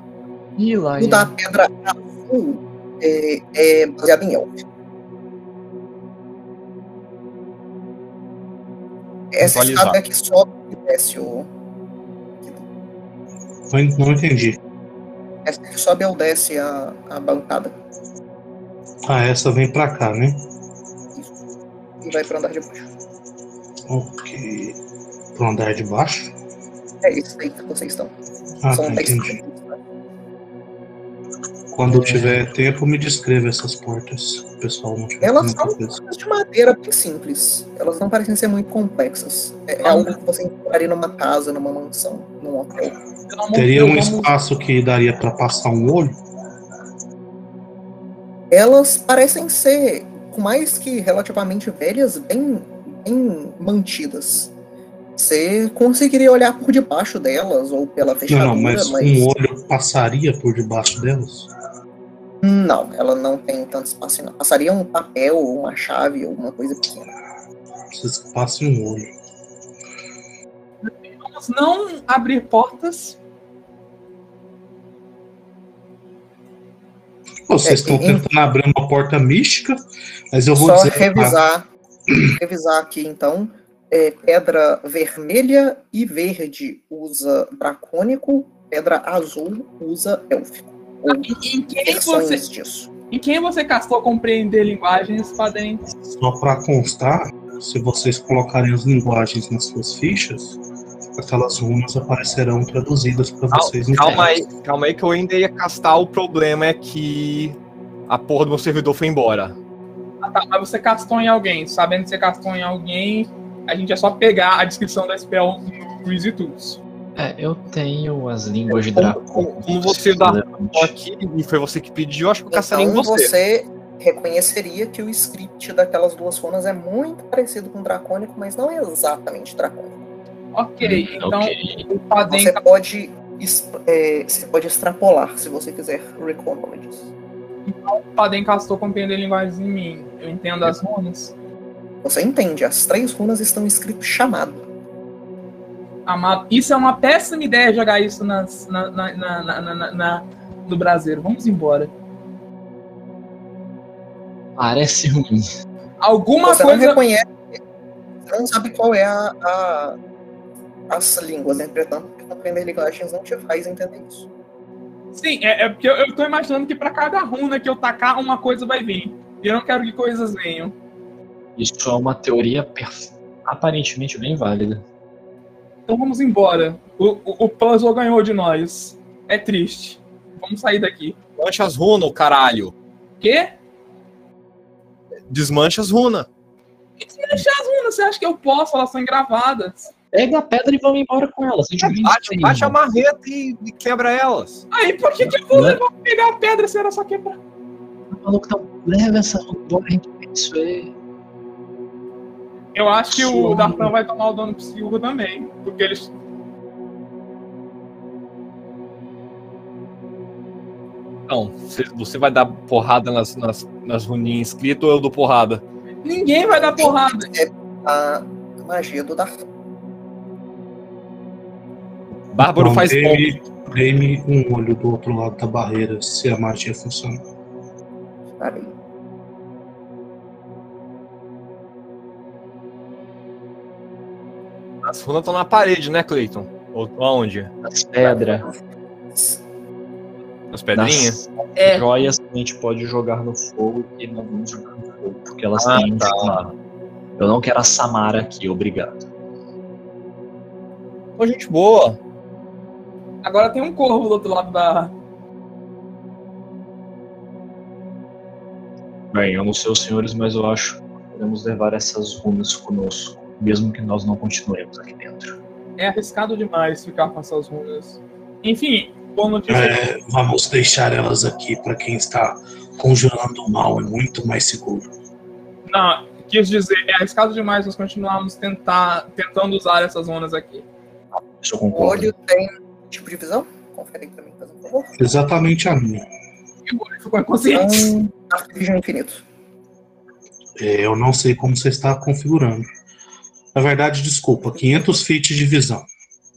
Ih, lá. O da pedra azul é, é baseado em elfo. Essa Atualizar. escada que sobe e desce o. Não entendi. Essa que sobe ou desce a, a bancada. Ah, essa vem pra cá, né? E vai pro andar de baixo. Ok. Pro andar de baixo? É isso aí que vocês estão. Ah, São tá, 10 entendi. caminhos. Quando eu tiver tempo, me descreva essas portas. O pessoal não tiver Elas são portas de madeira bem simples. Elas não parecem ser muito complexas. É, é algo que você encontraria numa casa, numa mansão, num hotel. Teria um espaço que daria pra passar um olho? Elas parecem ser, mais que relativamente velhas, bem, bem mantidas. Você conseguiria olhar por debaixo delas ou pela Não, fechadura, não, mas mas um olho passaria por debaixo delas? não, ela não tem tanto espaço. Não. Passaria um papel, ou uma chave, ou uma coisa pequena. Precisa que passe um olho. Vamos não abrir portas. Vocês É, estão em- tentando abrir uma porta mística, mas eu vou Só dizer. revisar, revisar aqui então. É, pedra vermelha e verde usa dracônico, pedra azul usa élfico. Ou Em, em quem você, disso. em quem você castou compreender linguagens, Padem? Só para constar, se vocês colocarem as linguagens nas suas fichas, aquelas runas aparecerão traduzidas para vocês. no Calma aí, calma aí que eu ainda ia castar. O problema é que a porra do meu servidor foi embora. Ah, tá, mas você castou em alguém. Sabendo que você castou em alguém, a gente é só pegar a descrição da spell no Easy Tools. É, eu tenho as línguas de dragão. como- como você dá- aqui e foi você que pediu, acho que eu caçaria em Então você. você reconheceria que o script daquelas duas runas é muito parecido com o dracônico, mas não é exatamente dracônico. Ok, então ok. o Padem Você pode, é, você pode extrapolar se você quiser recall o Padem castou compreender linguagens em mim. Eu entendo as runas. Você entende, as três runas estão escrito chamado. Amado. Isso é uma péssima ideia jogar isso nas, na, na, na, na, na- na- no Brasileiro. Vamos embora. Parece ruim. Alguma você não coisa. reconhece, você não sabe qual é a, a- as línguas, entretanto, porque compreender linguagens não te faz entender isso. Sim, é, é porque eu, eu tô imaginando que pra cada runa que eu tacar, uma coisa vai vir. E eu não quero que coisas venham. Isso é uma teoria aparentemente bem válida. Então vamos embora. O, o, o puzzle ganhou de nós. É triste. Vamos sair daqui. Desmancha as runas, caralho. Quê? Desmancha as runas. Deixa as runas, você acha que eu posso? Elas são gravadas. Pega a pedra e vamos embora com elas. A gente vem Bate, aí, bate a marreta e, e quebra elas. Aí, por que, que eu vou Né? levar pegar a pedra se era só quebrar? Maluco, não, leva essa embora, a gente vê isso aí. Eu acho que o. Dartan vai tomar o dano psíquico também. Porque eles. Não, você, vai dar porrada nas, nas, nas runinhas escritas ou eu dou porrada? Ninguém vai dar porrada. É a magia do Darth. Bárbaro Então, faz bom. dê-me- Dê-me um olho do outro lado da barreira se a magia funciona. Peraí. As runas estão na parede, né, Cleiton? Ou aonde? As pedras, As pedrinhas? das É. joias a gente pode jogar no fogo e não vamos jogar no fogo, porque elas Ah, têm tá. chamado. Eu não quero a Samara aqui, obrigado. Ô, gente boa. Agora tem um corvo do outro lado da. Bem, eu não sei os senhores, mas eu acho que podemos levar essas runas conosco, mesmo que nós não continuemos aqui dentro. É arriscado demais ficar com essas runas. Enfim, boa notícia. É, vamos deixar elas aqui para quem está conjurando o mal, é muito mais seguro. Não, quis dizer, é arriscado demais nós continuarmos tentar, tentando usar essas runas aqui. Isso eu O concordo. olho tem de visão? Confere aí pra mim, faz um favor. Exatamente a minha. E o olho ficou inconsciente. Então, Infinito. É, eu não sei como você está configurando. Na verdade, desculpa, 500 feet de visão.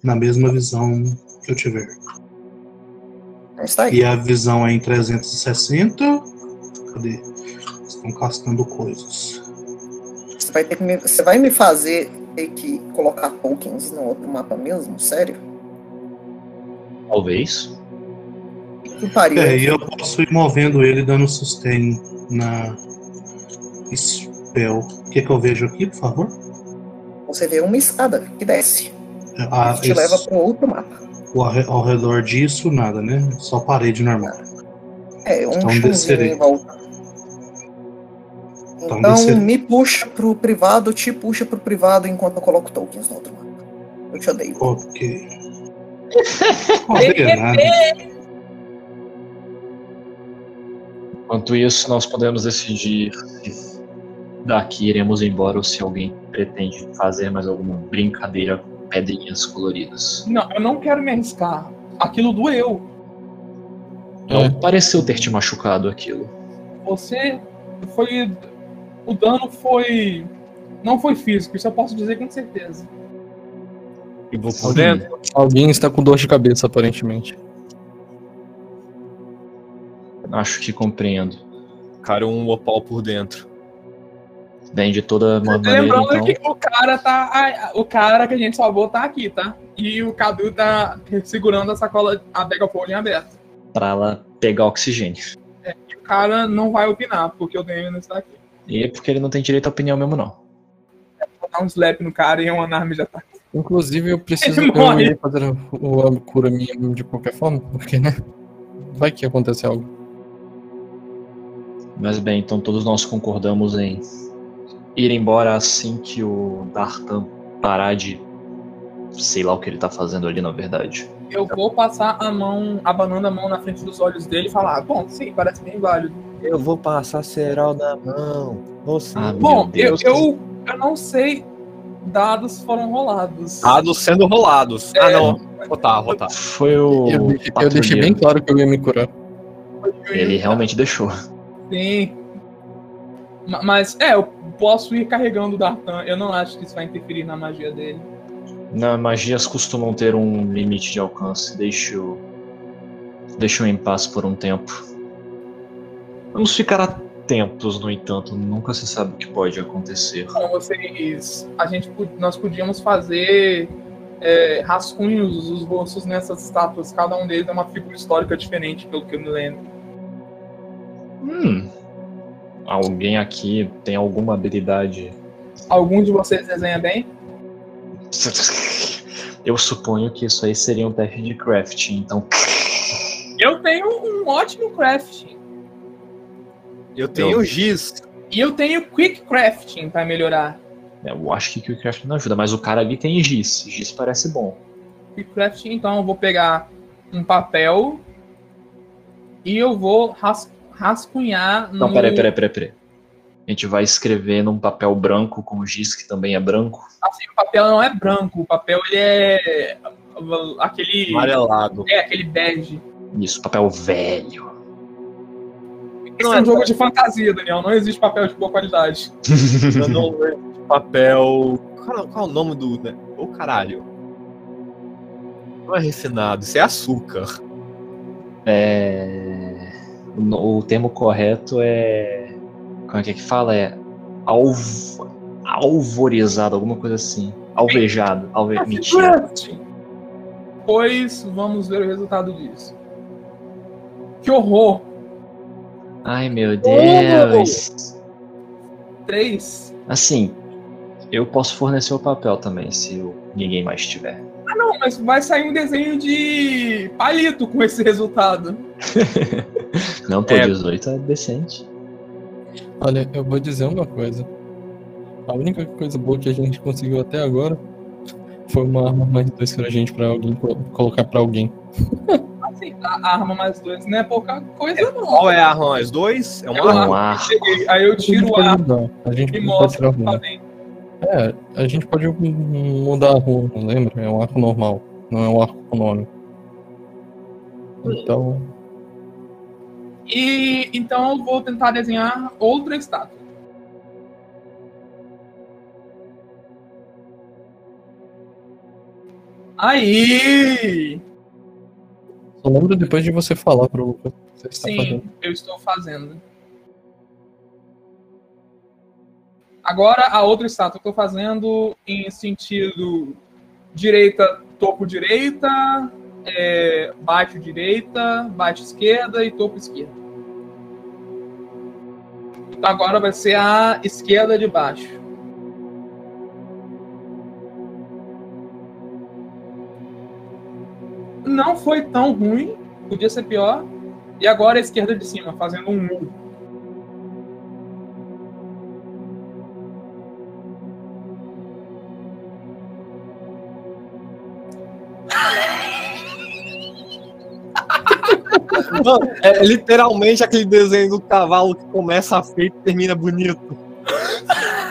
Na mesma visão que eu tiver. Então está aí. E a visão é em 360. Cadê? Estão castando coisas. Você vai, ter que me, você vai me fazer ter que colocar tokens no outro mapa mesmo? Sério? Talvez. É, e eu posso ir movendo ele dando sustain na spell. O que, que eu vejo aqui, por favor? Você vê uma escada que desce. Ah, que te esse- leva para outro mapa. ao, re- ao redor disso, nada, né? Só parede normal. É, um Então descerei. em volta. Então Então descerei. me puxa pro privado, te puxa pro privado enquanto eu coloco tokens no outro mapa. Eu te odeio. Ok. Enquanto isso, nós podemos decidir se daqui iremos embora ou se alguém pretende fazer mais alguma brincadeira com pedrinhas coloridas. Não, eu não quero me arriscar. Aquilo doeu. Não É. pareceu ter te machucado aquilo. Você foi. O dano foi. Não foi físico, isso eu posso dizer com certeza. E vou por dentro. Alguém está com dor de cabeça, aparentemente. Acho que compreendo. Cara, um opal por dentro. Bem, de toda maneira, Lembrando então. que o cara tá. O cara que a gente salvou tá aqui, tá? E o Cadu tá segurando a sacola, a bag of holding aberta. Pra ela pegar oxigênio. E o cara não vai opinar, porque o DM não está aqui. E é porque ele não tem direito à opinião mesmo, não. Vou dar um slap no cara e um alarme já tá. Inclusive, eu preciso eu fazer o, a cura minha de qualquer forma, porque, né? Vai que acontece algo. Mas bem, então todos nós concordamos em ir embora assim que o Dartan parar de. sei lá o que ele tá fazendo ali, na verdade. Eu vou passar a mão, abanando a mão na frente dos olhos dele e falar: Bom, sim, parece bem válido. Eu vou passar cereal na mão. Você. Ah, Bom, eu, eu, eu não sei. Dados foram rolados. Dados sendo rolados. Ah, não. Rotar, rotar. Foi o. Eu, deixei- eu deixei bem claro que eu ia me curar. Ele realmente deixou. Sim. Ma- Mas, é, eu posso ir carregando o Dartan. Eu não acho que isso vai interferir na magia dele. Na magias costumam ter um limite de alcance. Deixa-o. Deixa-o em paz por um tempo. Vamos ficar atentos, no entanto. Nunca se sabe o que pode acontecer. Bom, vocês. A gente, nós podíamos fazer é, rascunhos dos rostos nessas estátuas. Cada um deles é uma figura histórica diferente, pelo que eu me lembro. Hum. Alguém aqui tem alguma habilidade? Algum de vocês desenha bem? [LAUGHS] Eu suponho que isso aí seria um teste de crafting, então. Eu tenho um ótimo crafting. Eu tenho giz. E eu tenho quick crafting pra melhorar. Eu acho que o crafting não ajuda, mas o cara ali tem giz. Giz parece bom. Quick crafting, então eu vou pegar um papel e eu vou ras- rascunhar Não, no... peraí, peraí, peraí, peraí. A gente vai escrever num papel branco com giz que também é branco. Assim, o papel não é branco, o papel ele é aquele Amarelado. é aquele bege. Isso, papel velho. Isso é um jogo de fantasia, Daniel. Não existe papel de boa qualidade. [LAUGHS] Eu não lembro de papel. Qual, qual é o nome do. né? Ô caralho. Não é refinado, isso é açúcar. É... O, o termo correto é. Como é que, é que fala? É. Alv... Alvorizado, alguma coisa assim. Alvejado. Alve... Mentira. Crafting. Pois vamos ver o resultado disso. Que horror! Ai meu Deus. Três. Assim, eu posso fornecer o papel também, se ninguém mais tiver. Ah, não, mas vai sair um desenho de palito com esse resultado. [LAUGHS] Não, pô, É. 18 é decente. Olha, eu vou dizer uma coisa. A única coisa boa que a gente conseguiu até agora foi uma arma mais dois pra gente, pra alguém co- colocar pra alguém. [LAUGHS] Assim, a a arma mais dois não é pouca coisa, não. Qual é a arma mais dois? É uma É uma arma. Um ar. Cheguei, Aí eu tiro a mudar. A gente e mostro o que. É, a gente pode mudar a runa, lembra? É um arco normal, não é um arco com nome. Então, E então eu vou tentar desenhar outra estátua. Aí! Só lembra depois de você falar pro Lucas Sim, fazendo. eu estou fazendo. Agora a outra estátua eu estou fazendo em sentido direita, topo direita, é, baixo direita, baixo esquerda e topo esquerda. Então agora vai ser a esquerda de baixo. Não foi tão ruim, podia ser pior. E agora a esquerda de cima, fazendo um U. [LAUGHS] Mano, é literalmente aquele desenho do cavalo que começa feio e termina bonito. [LAUGHS]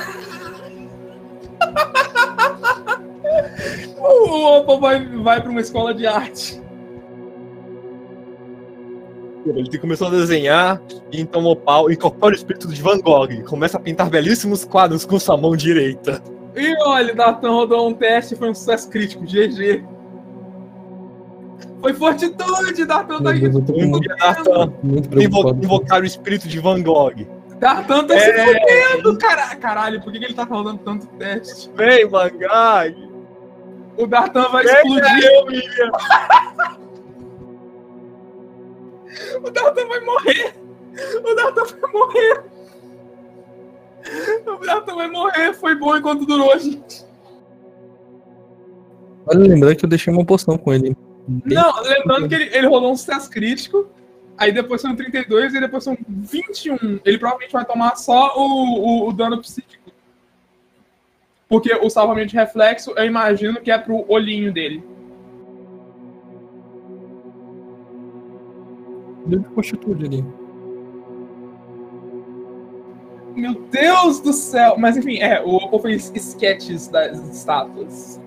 O Opa vai, vai para uma escola de arte. Ele começou a desenhar, e então o pau incorpora o espírito de Van Gogh. e Começa a pintar belíssimos quadros com sua mão direita. E olha, Dartan rodou um teste foi um sucesso crítico. GG. Foi fortitude, Dartan tá muito Invo invocar o espírito de Van Gogh. Dartan tá se fudendo, cara. Caralho, por que, que ele tá rodando tanto teste? Vem, Van Gogh! O Dartan vai Vem, explodir. eu, William! [LAUGHS] O Dartan vai morrer. O Dartan vai morrer. O Dartan vai morrer. Foi bom enquanto durou, gente. Vale lembrar que eu deixei uma poção com ele. Não, lembrando que ele, ele rolou um sucesso crítico. Aí depois são 32 e depois são 21. Ele provavelmente vai tomar só o, o, o dano psíquico. Porque o salvamento de reflexo, eu imagino que é pro olhinho dele. Deu de constitude ali. Meu Deus do céu! Mas enfim, é, o Oppo fez sketches das estátuas.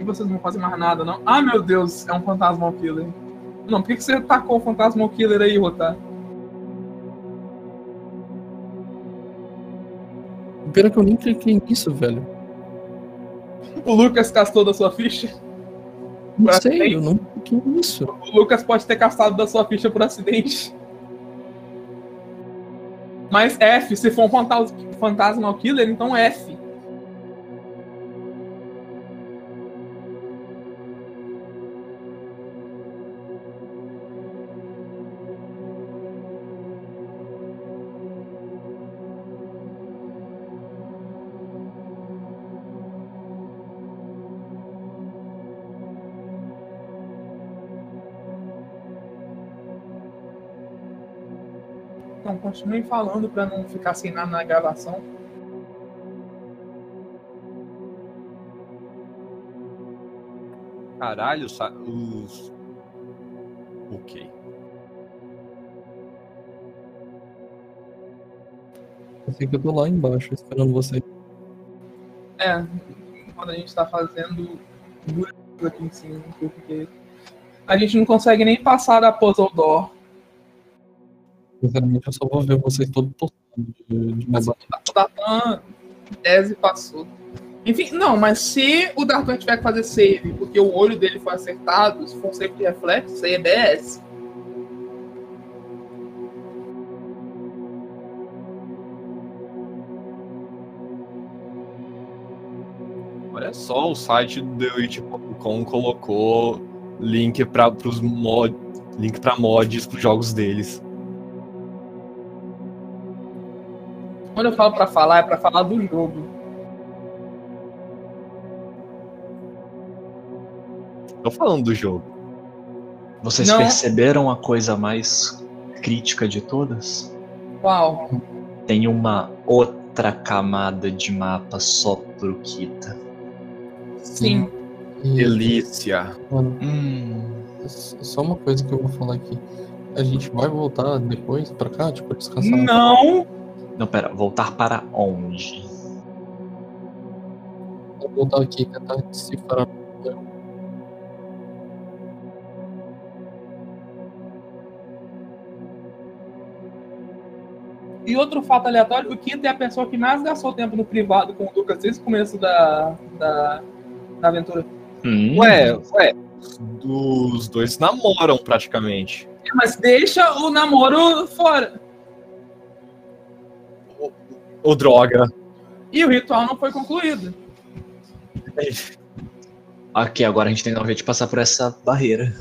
E vocês não fazem mais nada, não? Ah, meu Deus, é um Fantasmal Killer. Não, por que, que você tacou o Fantasmal Killer aí, Rotar? Pena que eu nem cliquei nisso, velho. O Lucas castou da sua ficha? Não sei, frente. eu não cliquei nisso. O Lucas pode ter castado da sua ficha por acidente. Mas F, se for um fantasma, Fantasmal Killer, então F. continuem falando pra não ficar sem nada na gravação. Caralho, sa- os. Ok. Eu sei que eu tô lá embaixo esperando você. É, quando a gente tá fazendo aqui em cima, porque a gente não consegue nem passar da puzzle door. Sinceramente, eu só vou ver vocês todos torcendo de, de Mas o Dartan 10 e passou. Enfim, não, mas se o Dartan tiver que fazer save porque o olho dele foi acertado, se for um save de reflexo, isso aí é BS. Olha só, o site do It.com colocou link para os mod, link para mods pros jogos deles. Quando eu falo para falar, é para falar do jogo. Tô falando do jogo. Vocês Não. perceberam a coisa mais crítica de todas? Qual? Tem uma outra camada de mapa só pro Kita. Sim. Hum. Delícia. Hum. só uma coisa que eu vou falar aqui. A gente vai voltar depois pra cá, tipo, descansar? Não! Não, pera, voltar para onde? Vou voltar aqui tentar decifrar. E outro fato aleatório, o Kito é a pessoa que mais gastou tempo no privado com o Lucas desde o começo da, da, da aventura. Hum. Ué, ué. Os dois namoram praticamente. Mas deixa o namoro fora. Ô, droga. E o ritual não foi concluído. Ok, agora a gente tem que dar um jeito de passar por essa barreira.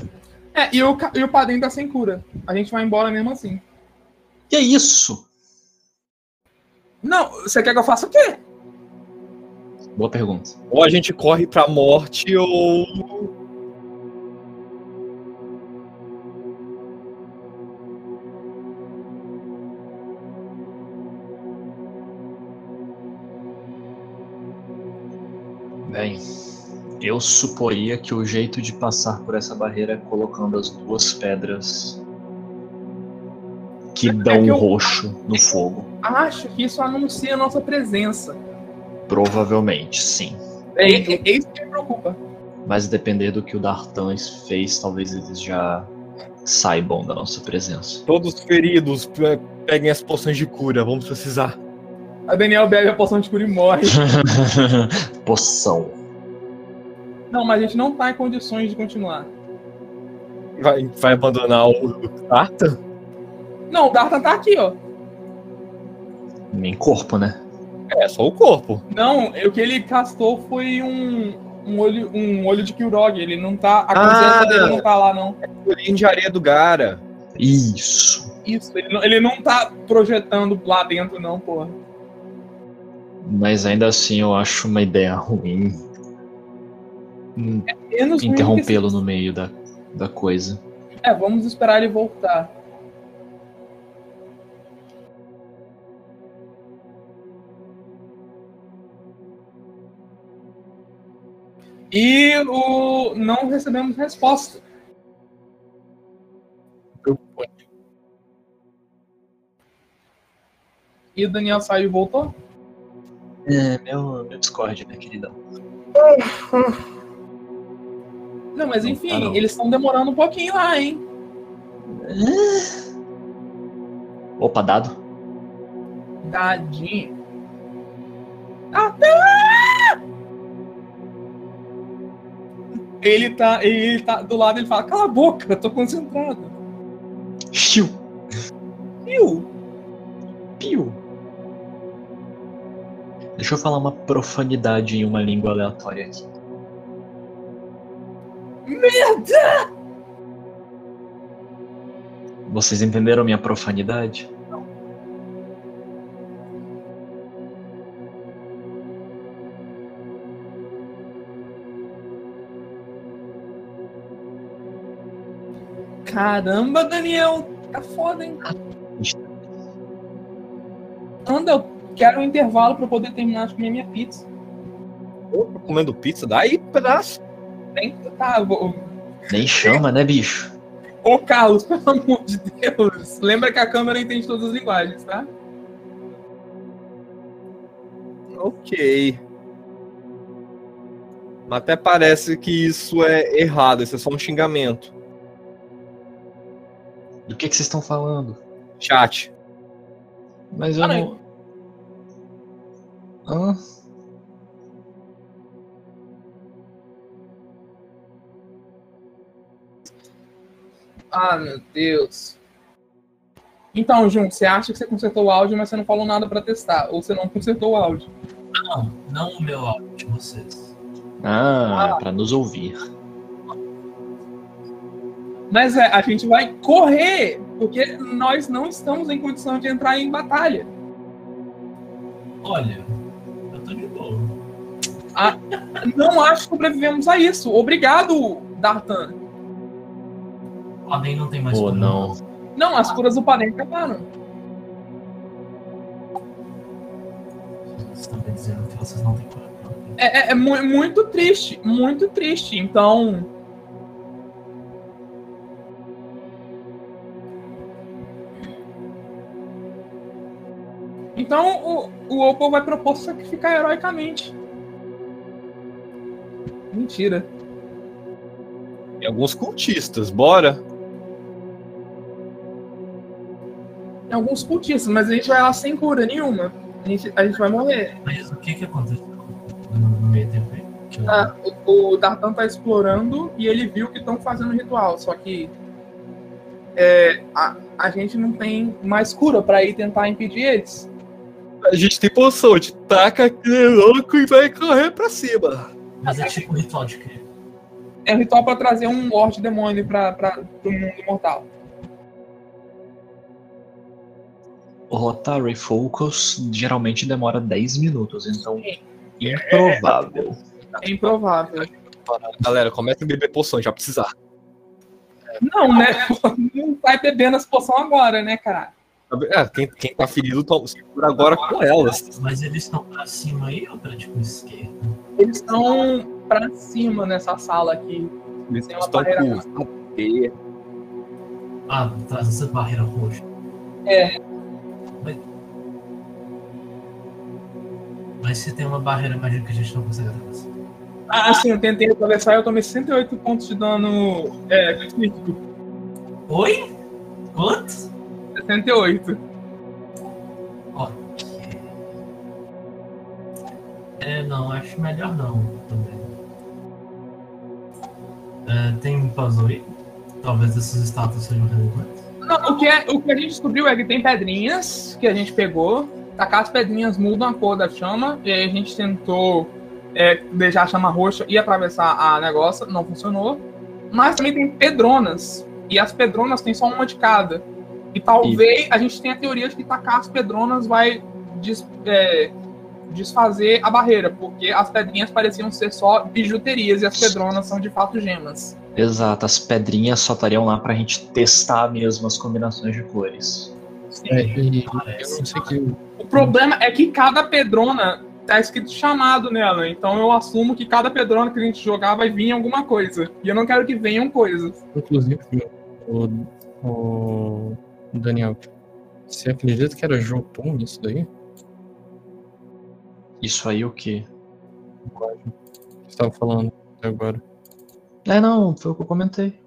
É, e o, e o padrinho tá sem cura. A gente vai embora mesmo assim. Que isso? Não, você quer que eu faça o quê? Boa pergunta. Ou a gente corre pra morte ou. Bem, eu suporia que o jeito de passar por essa barreira é colocando as duas pedras que dão que eu- roxo no fogo. Acho que isso anuncia a nossa presença. Provavelmente, sim. É, é, é isso que me preocupa. Mas depender do que o Dartan fez, talvez eles já saibam da nossa presença. Todos feridos, pe- peguem as poções de cura, vamos precisar. A Daniel bebe a poção de cura e morre. [LAUGHS] Poção. Não, mas a gente não tá em condições de continuar. Vai, vai abandonar o Tarta? Não, o Dartan tá aqui, ó. Nem corpo, né? É, só o corpo. Não, o que ele castou foi um, um, olho, um olho de Kilrog. Ele não tá. A Ah! consciência dele não tá lá, não. Bolinho de areia do Gara. Isso. Isso, ele não, ele não tá projetando lá dentro, não, porra. Mas ainda assim eu acho uma ideia ruim que interrompê-lo no meio da, da coisa. É, vamos esperar ele voltar. E o não recebemos resposta. E o Daniel saiu e voltou? É, meu, meu Discord, né, queridão? Não, mas enfim, tá, não. eles estão demorando um pouquinho lá, hein? Opa, dado. Dadinho. Até lá! Ele tá, ele tá do lado, ele fala, cala a boca, tô concentrado. Piu, Viu? piu. Deixa eu falar uma profanidade em uma língua aleatória aqui. Merda! Vocês entenderam minha profanidade? Caramba, Daniel, tá foda, hein? Anda, eu quero um intervalo pra eu poder terminar de comer minha pizza. Eu tô comendo pizza, daí pedaço. Tem, tá, vou... Nem chama, né, bicho? Ô, Carlos, [LAUGHS] pelo amor de Deus, lembra que a câmera entende todas as linguagens, tá? Ok. Mas até parece que isso é errado, isso é só um xingamento. Do que, que vocês estão falando? Chat. Mas eu Ah, não. Hã? Ah, meu Deus. Então, Jun, você acha que você consertou o áudio, mas você não falou nada pra testar. Ou você não consertou o áudio. Não, não o meu áudio de vocês. Ah, pra nos ouvir. Mas é, a gente vai correr, porque nós não estamos em condição de entrar em batalha. Olha, boa. Não acho que sobrevivemos a isso. Obrigado, Dartan. Podem não tem mais cura. não. Não, as curas do Padem acabaram. Vocês estão me dizendo que vocês não têm cura. É, é- é mu- muito triste, muito triste. Então. Então o, o Oppo vai propor sacrificar heroicamente. Mentira. Tem alguns cultistas, bora. Tem alguns cultistas, mas a gente vai lá sem cura nenhuma. A gente, a gente vai morrer. Mas o que que aconteceu no, meio tempo aí? Que eu- Ah, o, o Dartan tá explorando e ele viu que estão fazendo ritual, só que é, a, a gente não tem mais cura pra ir tentar impedir eles. A gente tem poção, a gente taca aquele louco e vai correr pra cima. Mas é tipo um ritual de quê? É um ritual pra trazer um Lorde Demônio pra, pra, pro mundo imortal. O Rotary Focus geralmente demora 10 minutos, então Sim. improvável. É improvável. Galera, começa a beber poção, já precisar. Não, né? [LAUGHS] Não vai bebendo as poções agora, né, cara? É, quem, quem tá ferido, toma- segura agora com elas. Mas eles estão pra cima aí ou pra tipo esquerda? Eles estão pra cima nessa sala aqui. Eles Tem uma estão barreira. com. Ah, traz essa barreira roxa. É. Mas, mas se tem uma barreira mágica que a gente não consegue atravessar. Ah, assim, eu tentei atravessar e eu tomei 68 pontos de dano é, crítico. Oi? Quanto? 68. É, não, acho melhor não também. É, tem puzzle aí? Talvez esses status sejam relevantes. Não, o, que é, o que a gente descobriu é que tem pedrinhas que a gente pegou. Tacar as pedrinhas mudam a cor da chama. E aí a gente tentou é, deixar a chama roxa e atravessar a negócio. Não funcionou. Mas também tem pedronas. E as pedronas tem só uma de cada. E talvez a gente tenha a teoria de que tacar as pedronas vai des- é, desfazer a barreira. Porque as pedrinhas pareciam ser só bijuterias e as pedronas são de fato gemas. Exato, as pedrinhas só estariam lá pra gente testar mesmo as combinações de cores. É, e eu Parece. não sei que. O problema é que cada pedrona tá escrito chamado nela, então eu assumo que cada pedrona que a gente jogar vai vir alguma coisa. E eu não quero que venham coisas. Inclusive, o, o Daniel, você acredita que era Jotun isso daí? Isso aí o quê? Que você estava falando até agora. É, não, foi o que eu comentei.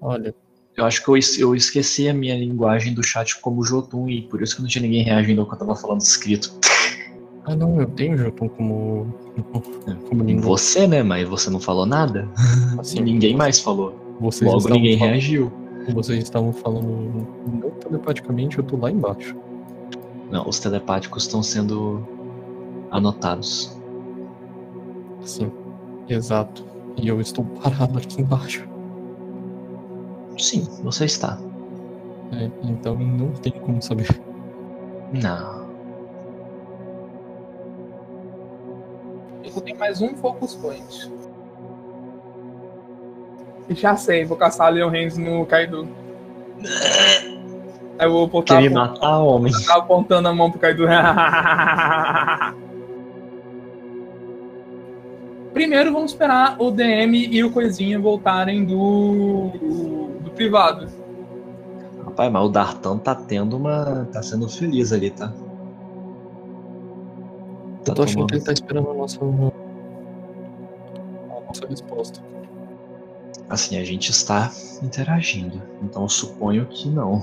Olha, Eu acho que eu, es- eu esqueci a minha linguagem do chat como Jotun e por isso que não tinha ninguém reagindo ao que eu tava falando escrito. ah não, eu tenho Jotun como, como língua. Você, né? Mas você não falou nada. Assim, ninguém mais falou. Vocês Logo ninguém falando- reagiu. Vocês estavam falando não telepaticamente, eu tô lá embaixo. Não, os telepáticos estão sendo anotados. Sim, exato. E eu estou parado aqui embaixo. Sim, você está. É, então não tem como saber. Não. Eu tenho mais um Focus Point. E já sei, vou caçar Leon Reigns no Kaido. Aí eu vou botar Quer me matar, homem? tá [LAUGHS] apontando a mão pro Kaido. [LAUGHS] Primeiro vamos esperar o DM e o Coisinha voltarem do, do privado. Rapaz, mas o Dartan tá tendo uma. tá sendo feliz ali, tá? Tá Eu tô achando tomando- que ele tá esperando a nossa. a nossa resposta. Assim, a gente está interagindo. Então eu suponho que não.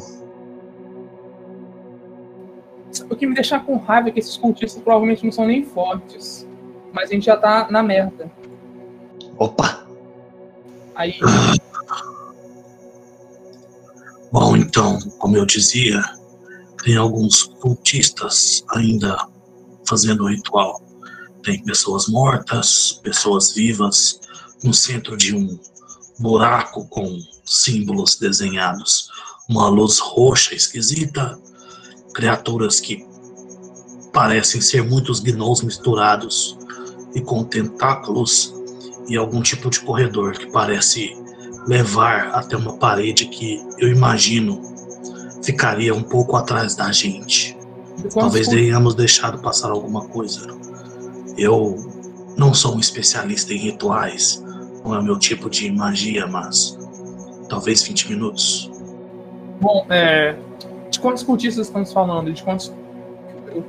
O que me deixa com raiva é que esses cultistas provavelmente não são nem fortes. Mas a gente já tá na merda. Opa! Aí, Bom, então, como eu dizia, tem alguns cultistas ainda fazendo o ritual. Tem pessoas mortas, pessoas vivas, no centro de um buraco com símbolos desenhados. Uma luz roxa esquisita, criaturas que parecem ser muitos gnolls misturados e com tentáculos e algum tipo de corredor que parece levar até uma parede que eu imagino ficaria um pouco atrás da gente. Talvez tenhamos deixado passar alguma coisa. Eu não sou um especialista em rituais, não é meu tipo de magia, mas talvez 20 minutos. Bom, é, de quantos cultistas estamos falando? De quantos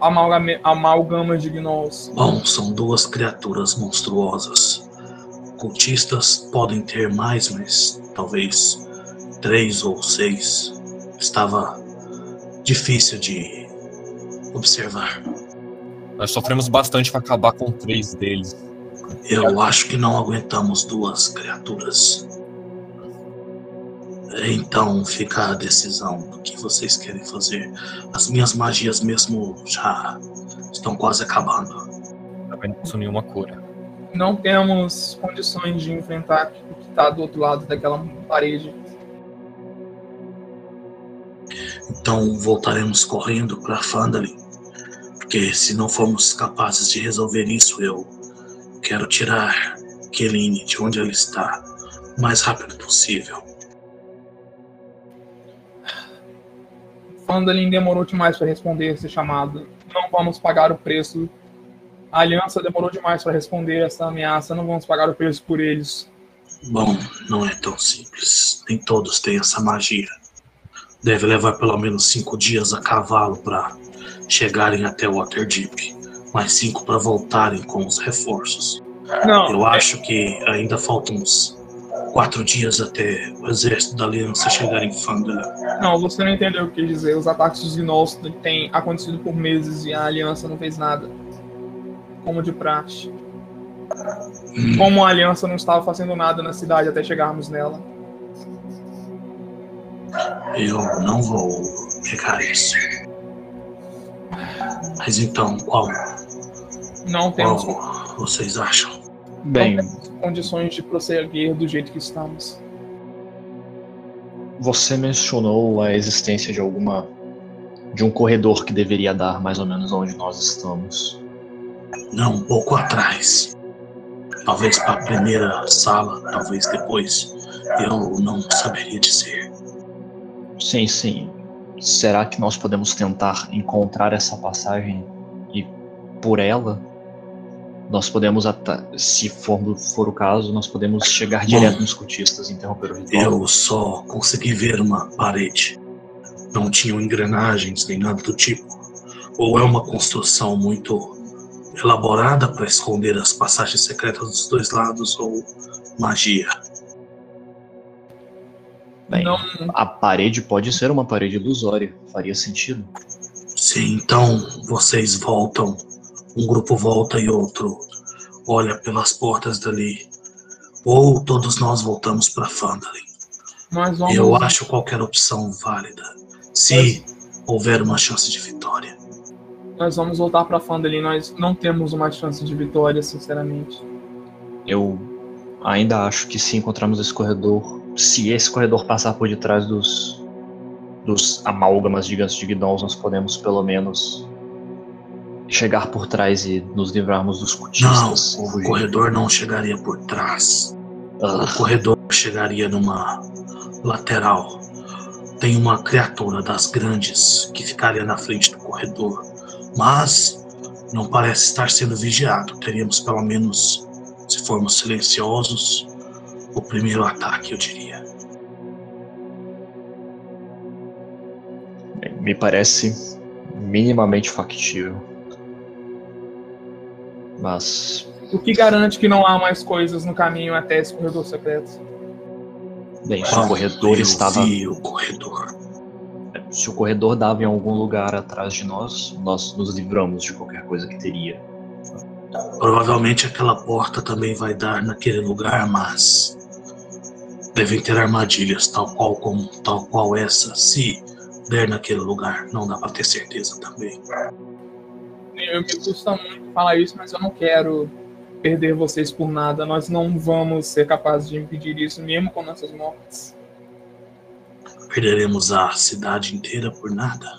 amalgama, amalgamas de gnolls? Bom, são duas criaturas monstruosas. Cultistas podem ter mais, mas talvez três ou seis. Estava difícil de observar. Nós sofremos bastante para acabar com três deles. Eu acho que não aguentamos duas criaturas. Então fica a decisão do que vocês querem fazer. As minhas magias mesmo já estão quase acabando. Também não posso nenhuma cura. Não temos condições de enfrentar o que está do outro lado daquela parede. Então voltaremos correndo para Fandalin. Porque se não formos capazes de resolver isso, eu quero tirar Keline de onde ela está o mais rápido possível. Fandalin demorou demais para responder esse chamado. Não vamos pagar o preço. A aliança demorou demais para responder essa ameaça. Não vamos pagar o preço por eles. Bom, não é tão simples. Nem todos têm essa magia. Deve levar pelo menos cinco dias a cavalo para chegarem até Waterdeep. Mais cinco para voltarem com os reforços. Não. Eu acho que ainda faltam uns quatro dias até o exército da aliança chegar em Fandalin. Não, você não entendeu o que quis dizer. Os ataques dos gnolls têm acontecido por meses e a aliança não fez nada. Como de praxe. Como a aliança não estava fazendo nada na cidade até chegarmos nela. Eu não vou pegar isso. Mas então, qual, Não temos qual vocês acham? Bem, condições de prosseguir do jeito que estamos. você mencionou a existência de alguma. de um corredor que deveria dar mais ou menos onde nós estamos. Não, um pouco atrás. Talvez para a primeira sala, talvez depois. Eu não saberia dizer. Sim, sim. Será que nós podemos tentar encontrar essa passagem e por ela nós podemos, se for, for o caso, nós podemos chegar direto nos cultistas e interromper o ritual? Eu só consegui ver uma parede. Não tinham engrenagens nem nada do tipo. Ou é uma construção muito elaborada para esconder as passagens secretas dos dois lados, ou magia. Bem, Não, a parede pode ser uma parede ilusória, faria sentido. Sim, então vocês voltam. Um grupo volta e outro olha pelas portas dali. Ou todos nós voltamos para Fandalin. vamos. Eu acho qualquer opção válida. Se houver uma chance de vitória. Nós vamos voltar pra Fandalin. Nós não temos uma chance de vitória, sinceramente. Eu ainda acho que se encontrarmos esse corredor, se esse corredor passar por detrás dos dos amálgamas gigantes de gnolls, nós podemos pelo menos chegar por trás e nos livrarmos dos Não, cultistas. o Fugir. corredor não chegaria por trás. Ah, O corredor chegaria numa lateral. Tem uma criatura das grandes que ficaria na frente do corredor. Mas não parece estar sendo vigiado. Teríamos pelo menos, se formos silenciosos, o primeiro ataque, eu diria. me parece minimamente factível. Mas, O que garante que não há mais coisas no caminho até esse corredor secreto? bem, se o corredor eu estava. vi o corredor. Se o corredor dava em algum lugar atrás de nós, nós nos livramos de qualquer coisa que teria. Provavelmente aquela porta também vai dar naquele lugar, mas devem ter armadilhas, tal qual como tal qual essa. Se der naquele lugar, não dá para ter certeza também. Eu me custa muito falar isso, mas eu não quero perder vocês por nada. Nós não vamos ser capazes de impedir isso, mesmo com nossas mortes. Perderemos a cidade inteira por nada.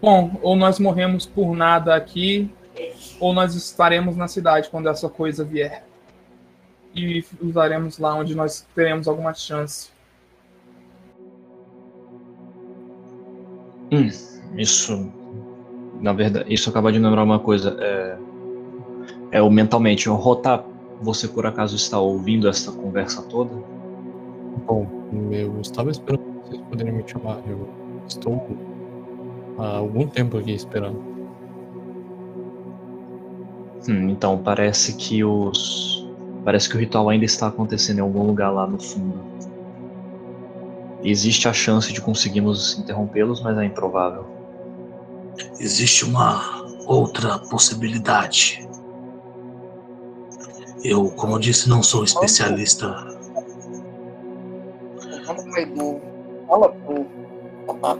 Bom, ou nós morremos por nada aqui, ou nós estaremos na cidade quando essa coisa vier. e usaremos lá onde nós teremos alguma chance. Hum, isso. Na verdade, isso acaba de lembrar uma coisa. É, é o mentalmente. O Rota, você por acaso está ouvindo essa conversa toda? Bom, eu estava esperando vocês poderem me chamar. Eu estou há algum tempo aqui esperando. Hum, então parece que os. Parece que o ritual ainda está acontecendo em algum lugar lá no fundo. Existe a chance de conseguirmos interrompê-los, mas é improvável. Existe uma outra possibilidade. Eu, como eu disse, não sou especialista. Quando Kaido fala pro Papa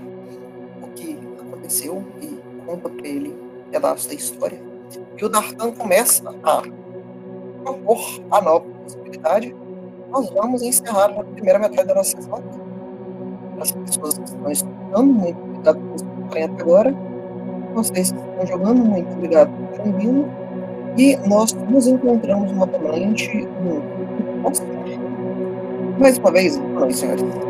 o que aconteceu e conta pra ele um pedaço da história, e o Dartan começa a propor a nova possibilidade, nós vamos encerrar a primeira metade da nossa sessão. As pessoas que estão escutando, muito obrigado por escutarem até agora. Vocês que estão jogando, muito obrigado por terem vindo. E nós nos encontramos novamente no próximo. Mais uma vez, boa noite, senhores.